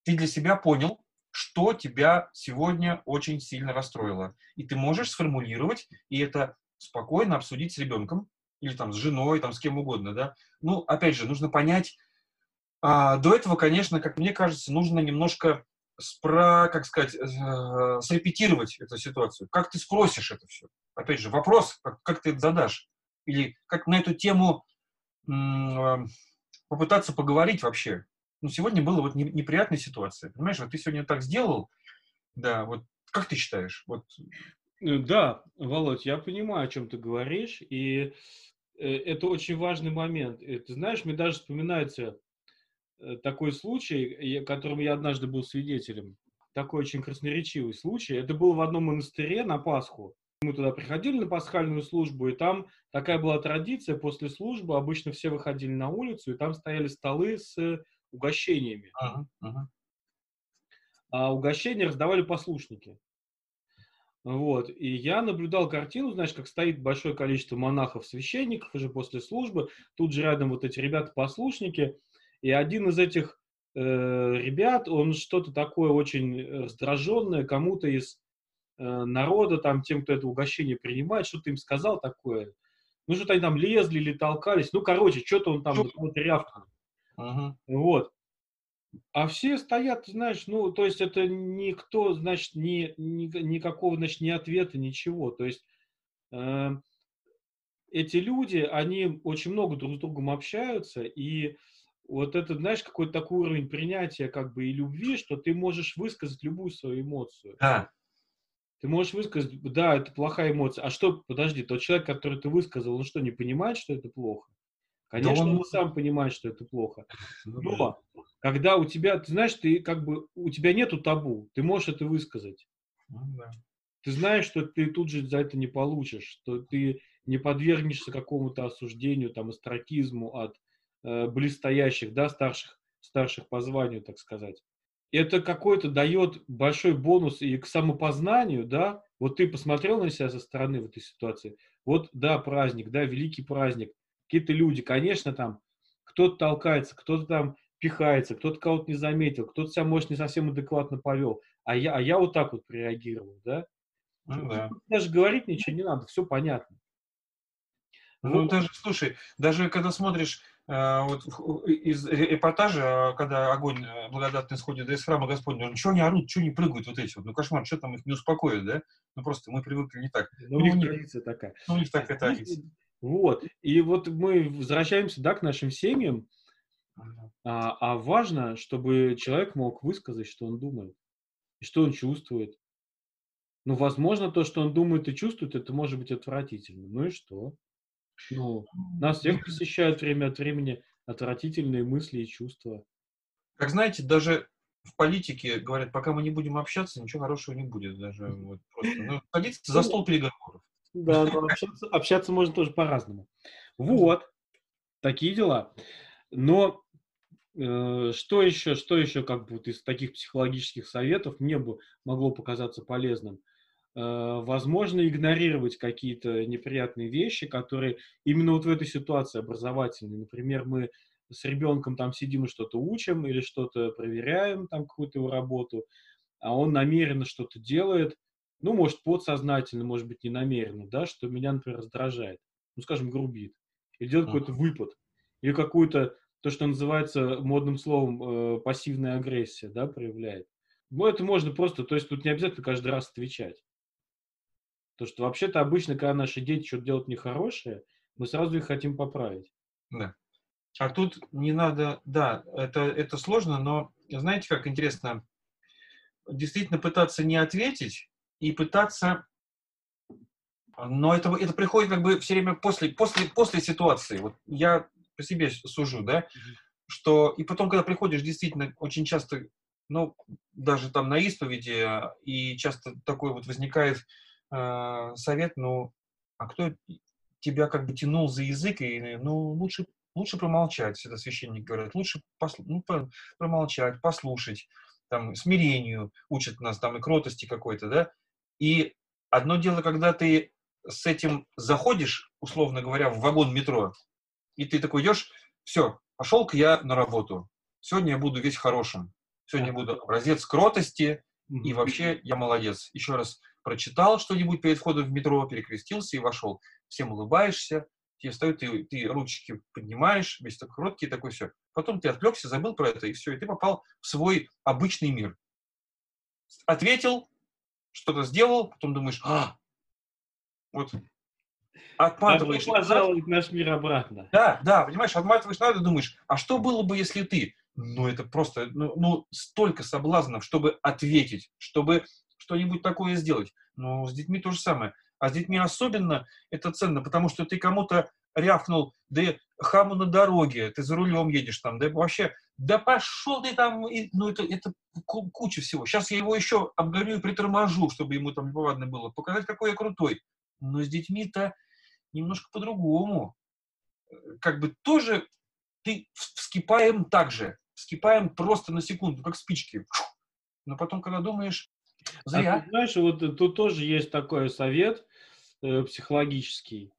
S2: Ты для себя понял, что тебя сегодня очень сильно расстроило. И ты можешь сформулировать, и это спокойно обсудить с ребенком, или там с женой, там с кем угодно, да. Ну, опять же, нужно понять, а, до этого, конечно, как мне кажется, нужно немножко спро, как сказать, э, срепетировать эту ситуацию. Как ты спросишь это все? Опять же, вопрос, как, как ты это задашь? Или как на эту тему м- попытаться поговорить вообще? Ну, сегодня была вот неприятная ситуация. Понимаешь, вот ты сегодня так сделал, да, вот как ты считаешь? Вот.
S1: Э, да, Володь, я понимаю, о чем ты говоришь, и э, это очень важный момент. И, ты знаешь, мне даже вспоминается э, такой случай, которому я однажды был свидетелем. Такой очень красноречивый случай. Это было в одном монастыре на Пасху. Мы туда приходили на пасхальную службу, и там такая была традиция, после службы обычно все выходили на улицу, и там стояли столы с угощениями. Ага, ага. А угощения раздавали послушники. Вот. И я наблюдал картину, знаешь, как стоит большое количество монахов-священников уже после службы, тут же рядом вот эти ребята-послушники, и один из этих э, ребят, он что-то такое очень раздраженное кому-то из э, народа, там, тем, кто это угощение принимает, что-то им сказал такое. Ну, что-то они там лезли или толкались. Ну, короче, что-то он там вот, рявкнул. Ага. Вот. А все стоят, знаешь, ну, то есть это никто, значит, ни, ни, никакого, значит, ни ответа, ничего. То есть э, эти люди, они очень много друг с другом общаются, и вот это, знаешь, какой-то такой уровень принятия как бы и любви, что ты можешь высказать любую свою эмоцию. Да. Ты можешь высказать, да, это плохая эмоция. А что, подожди, тот человек, который ты высказал, он что, не понимает, что это плохо? Конечно, он... он сам понимает, что это плохо. Ну Но когда у тебя, ты знаешь, ты как бы у тебя нету табу, ты можешь это высказать. Ну, да. Ты знаешь, что ты тут же за это не получишь, что ты не подвергнешься какому-то осуждению, там, астракизму от э, близстоящих, да, старших, старших по званию, так сказать. Это какой-то дает большой бонус и к самопознанию, да, вот ты посмотрел на себя со стороны в этой ситуации, вот, да, праздник, да, великий праздник, какие-то люди, конечно, там кто-то толкается, кто-то там пихается, кто-то кого-то не заметил, кто-то себя, может, не совсем адекватно повел, а я, а я вот так вот реагировал, да? Ну, да. Даже говорить ничего не надо, все понятно.
S2: Ну, вот. даже, слушай, даже когда смотришь э, вот, из репортажа, когда огонь э, благодатный сходит из храма Господня, ничего не орут, ничего не прыгают вот эти вот, ну кошмар, что там их не успокоит, да? Ну просто мы привыкли не так.
S1: Ну, у них традиция такая. Ну, у них такая традиция. Вот. И вот мы возвращаемся, да, к нашим семьям. А, а важно, чтобы человек мог высказать, что он думает и что он чувствует. Ну, возможно, то, что он думает и чувствует, это может быть отвратительно. Ну и что? Ну, нас всех посещают время от времени отвратительные мысли и чувства.
S2: Как знаете, даже в политике говорят, пока мы не будем общаться, ничего хорошего не будет. Даже вот просто. Ну, садиться за стол переговоров.
S1: Да, но общаться, общаться можно тоже по-разному. Вот, такие дела. Но э, что еще, что еще как бы вот из таких психологических советов мне бы могло показаться полезным? Э, возможно, игнорировать какие-то неприятные вещи, которые именно вот в этой ситуации образовательные. Например, мы с ребенком там сидим и что-то учим или что-то проверяем, там какую-то его работу, а он намеренно что-то делает – ну, может, подсознательно, может быть, не намеренно, да, что меня, например, раздражает, ну, скажем, грубит, или делает uh-huh. какой-то выпад, или какую-то, то, что называется модным словом, э, пассивная агрессия, да, проявляет. Ну, это можно просто, то есть тут не обязательно каждый раз отвечать. То, что вообще-то обычно, когда наши дети что-то делают нехорошее, мы сразу их хотим поправить.
S2: Да. А тут не надо, да, это, это сложно, но знаете, как интересно, действительно пытаться не ответить, и пытаться... Но это, это приходит как бы все время после, после, после ситуации. Вот я по себе сужу, да, что и потом, когда приходишь, действительно, очень часто ну, даже там на исповеди, и часто такой вот возникает э, совет, ну, а кто тебя как бы тянул за язык, и, ну, лучше, лучше промолчать, всегда священник говорит, лучше послу, ну, промолчать, послушать, там, смирению учат нас, там, и кротости какой-то, да, и одно дело, когда ты с этим заходишь, условно говоря, в вагон метро, и ты такой идешь, все, пошел-ка я на работу, сегодня я буду весь хорошим, сегодня я буду образец кротости, и вообще я молодец. Еще раз прочитал что-нибудь перед входом в метро, перекрестился и вошел. Всем улыбаешься, тебе встают, ты, ты ручки поднимаешь, весь такой короткий, такой все. Потом ты отвлекся, забыл про это, и все, и ты попал в свой обычный мир. Ответил, что-то сделал, потом думаешь, а, вот отматываешь
S1: Добро пожаловать наш мир обратно.
S2: Да, да, понимаешь, отматываешь надо, думаешь, а что было бы, если ты? Ну, это просто, ну, ну столько соблазнов, чтобы ответить, чтобы что-нибудь такое сделать. Но с детьми то же самое. А с детьми особенно это ценно, потому что ты кому-то рявкнул, да хаму на дороге, ты за рулем едешь там, да вообще, да пошел ты там, и, ну это, это куча всего. Сейчас я его еще обгоню и приторможу, чтобы ему там неповадно было, показать, какой я крутой. Но с детьми-то немножко по-другому. Э, как бы тоже ты вскипаем так же, вскипаем просто на секунду, как спички. Но потом, когда думаешь,
S1: зря. А ты знаешь, вот тут тоже есть такой совет э, психологический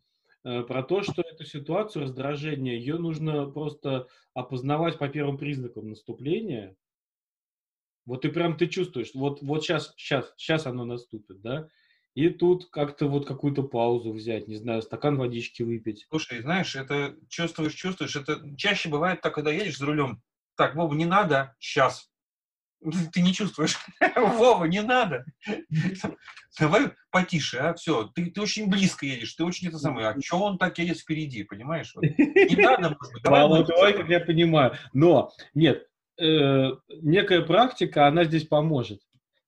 S1: про то, что эту ситуацию раздражения, ее нужно просто опознавать по первым признакам наступления. Вот ты прям ты чувствуешь, вот, вот сейчас, сейчас, сейчас оно наступит, да? И тут как-то вот какую-то паузу взять, не знаю, стакан водички выпить.
S2: Слушай, знаешь, это чувствуешь, чувствуешь, это чаще бывает так, когда едешь за рулем. Так, Вова, не надо, сейчас. Ты не чувствуешь. Вова, не надо. Давай потише, а, все. Ты, ты очень близко едешь, ты очень это самое. А что он так едет впереди, понимаешь? Вот. Не
S1: надо, может быть. Давай, давай, как я понимаю. Но, нет, э, некая практика, она здесь поможет.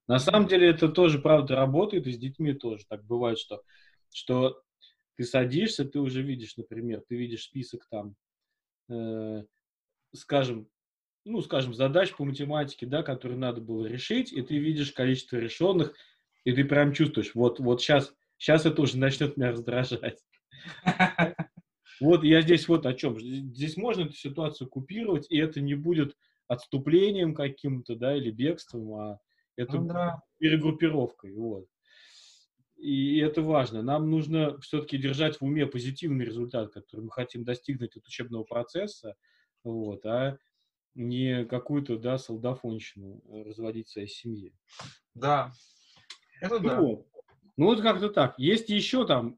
S1: На самом деле это тоже, правда, работает, и с детьми тоже так бывает, что, что ты садишься, ты уже видишь, например, ты видишь список там, э, скажем, ну, скажем, задач по математике, да, которые надо было решить, и ты видишь количество решенных, и ты прям чувствуешь, вот, вот сейчас, сейчас это уже начнет меня раздражать. Вот я здесь вот о чем. Здесь можно эту ситуацию купировать, и это не будет отступлением каким-то, да, или бегством, а это ну, да. перегруппировкой. Вот. И это важно. Нам нужно все-таки держать в уме позитивный результат, который мы хотим достигнуть от учебного процесса, вот, а не какую-то, да, солдафонщину разводить в своей семье.
S2: Да, это да.
S1: Вот. Ну вот как-то так. Есть еще там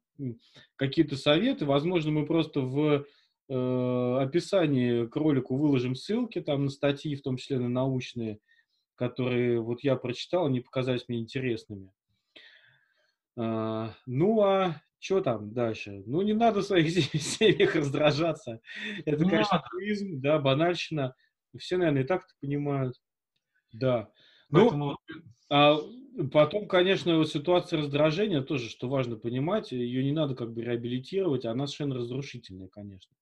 S1: какие-то советы, возможно, мы просто в э, описании к ролику выложим ссылки там на статьи, в том числе на научные, которые вот я прочитал, они показались мне интересными. А, ну, а что там дальше? Ну, не надо в своих семьях раздражаться. Это, не конечно, туризм, да, банальщина. Все, наверное, и так это понимают. Да. Ну, Поэтому... Ну, а потом, конечно, вот ситуация раздражения тоже, что важно понимать, ее не надо как бы реабилитировать, она совершенно разрушительная, конечно.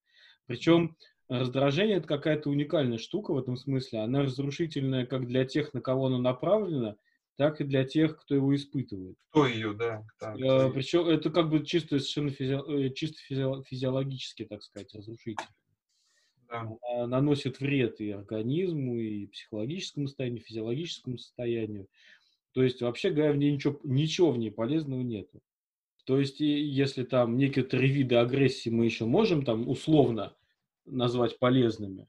S1: Причем раздражение это какая-то уникальная штука в этом смысле. Она разрушительная как для тех, на кого она направлена, так и для тех, кто его испытывает.
S2: Кто ее, да.
S1: да э, Причем это как бы чисто совершенно физи... Чисто физи... физиологически, так сказать, разрушитель. Она наносит вред и организму, и психологическому состоянию, и физиологическому состоянию. То есть, вообще говоря, в ней ничего, ничего в ней полезного нету. То есть, если там некоторые виды агрессии мы еще можем там условно назвать полезными.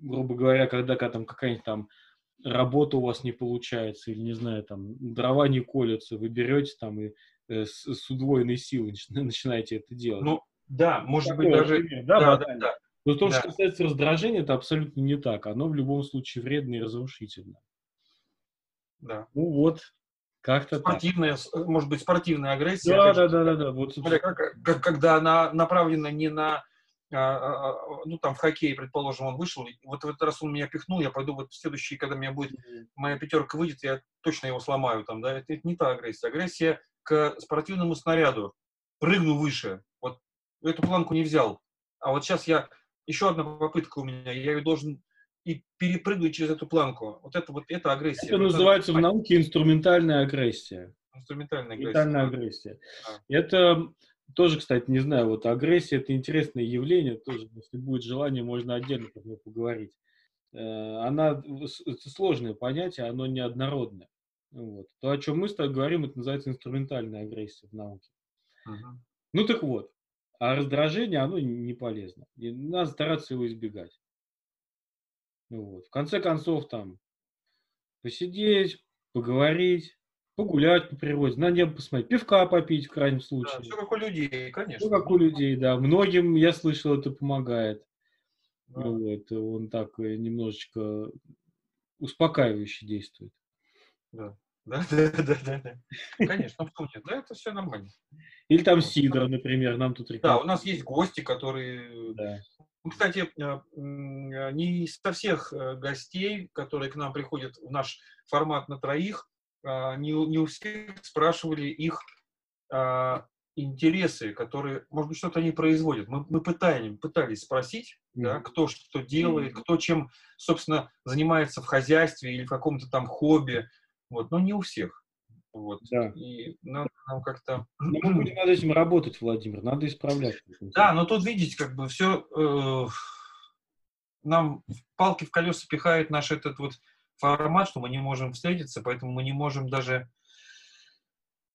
S1: Грубо говоря, когда, когда там какая-нибудь там работа у вас не получается, или, не знаю, там, дрова не колются, вы берете там и э, с, с удвоенной силой начинаете это делать.
S2: Ну, да, может Такое быть, даже...
S1: Пример, да, да, да, да. Но то, да. что касается раздражения, это абсолютно не так. Оно в любом случае вредно и разрушительно.
S2: Да.
S1: Ну вот, как-то
S2: спортивная, так. может быть, спортивная агрессия.
S1: Да, да, да, да, да. Вот,
S2: как, как, когда она направлена не на а, а, а, ну, там, в хоккее, предположим, он вышел, вот в этот раз он меня пихнул, я пойду вот в следующий, когда меня будет, моя пятерка выйдет, я точно его сломаю там, да, это, это не та агрессия. Агрессия к спортивному снаряду, прыгну выше, вот эту планку не взял, а вот сейчас я, еще одна попытка у меня, я ее должен и перепрыгивать через эту планку. Вот это вот это агрессия.
S1: Это
S2: вот
S1: называется в науке инструментальная агрессия.
S2: Инструментальная агрессия.
S1: Инструментальная агрессия. Это тоже, кстати, не знаю, вот агрессия это интересное явление, тоже, если будет желание, можно отдельно про нее поговорить. Э, она это сложное понятие, оно неоднородное. Вот. То, о чем мы с тобой говорим, это называется инструментальная агрессия в науке. Uh-huh. Ну так вот, а раздражение, оно не полезно. И надо стараться его избегать. Вот. В конце концов, там, посидеть, поговорить, погулять по природе, на небо посмотреть, пивка попить в крайнем случае. Да,
S2: все как у людей, конечно.
S1: Все как у людей, да. Многим, я слышал, это помогает. Да. Вот. Он так э, немножечко успокаивающе действует.
S2: Да. Да, да, да, да, да. Конечно, в да, это все нормально.
S1: Или там вот. сидра, например, нам тут
S2: Да, у нас есть гости, которые... Да. Ну, кстати, э, не со всех э, гостей, которые к нам приходят в наш формат на троих, а, не, не у всех спрашивали их интересы, которые, может быть, что-то они производят. Мы, мы пытаем, пытались спросить, mm-hmm. да, кто что делает, mm-hmm. кто чем, собственно, занимается в хозяйстве или в каком-то там хобби, вот, но не у всех. Вот. Да. И надо нам как-то...
S1: Но мы будем над этим работать, Владимир, надо исправлять.
S2: Да, но тут, видите, как бы все... Э, нам палки в колеса пихает наш этот вот формат, что мы не можем встретиться, поэтому мы не можем даже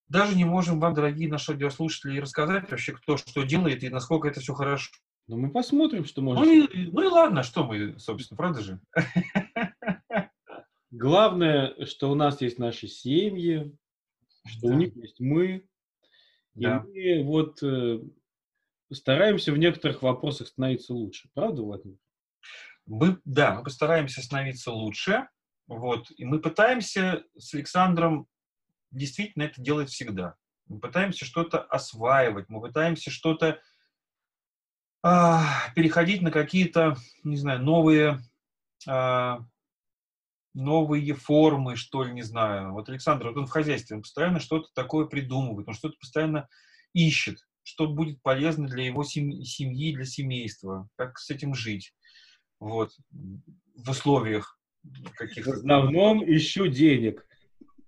S2: даже не можем вам, дорогие наши радиослушатели, рассказать вообще, кто что делает и насколько это все хорошо.
S1: Ну, мы посмотрим, что
S2: можно. Ну и, ну и ладно, что мы, собственно, правда же?
S1: Главное, что у нас есть наши семьи, что да. у них есть мы. Да. И мы вот э, стараемся в некоторых вопросах становиться лучше. Правда, Владимир?
S2: Мы, да, мы постараемся становиться лучше. Вот. И мы пытаемся с Александром действительно это делать всегда. Мы пытаемся что-то осваивать, мы пытаемся что-то а, переходить на какие-то, не знаю, новые, а, новые формы, что ли, не знаю. Вот Александр, вот он в хозяйстве, он постоянно что-то такое придумывает, он что-то постоянно ищет, что будет полезно для его семьи, для семейства, как с этим жить. Вот, в условиях
S1: каких В основном ищу денег.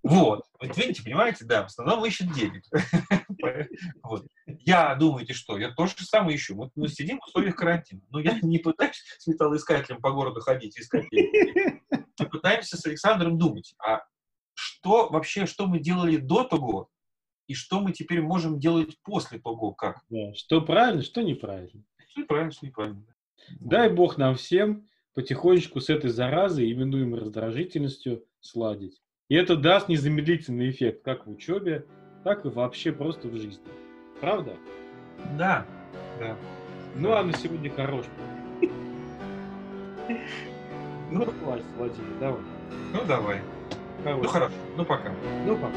S2: Вот. Вот видите, понимаете, да, в основном ищет денег. вот. Я, думаете, что? Я то же самое ищу. Вот мы сидим в условиях карантина. Но я не пытаюсь с металлоискателем по городу ходить и искать деньги. Мы пытаемся с Александром думать, а что вообще, что мы делали до того, и что мы теперь можем делать после того, как.
S1: Да, что правильно, что неправильно.
S2: Что правильно, что неправильно.
S1: Дай Бог нам всем потихонечку с этой заразой, именуемой раздражительностью, сладить. И это даст незамедлительный эффект как в учебе, так и вообще просто в жизни. Правда?
S2: Да. да.
S1: Ну а на сегодня хорош. Ну, хватит, Владимир, давай.
S2: Ну, давай. Ну, хорошо. Ну, пока.
S1: Ну, пока.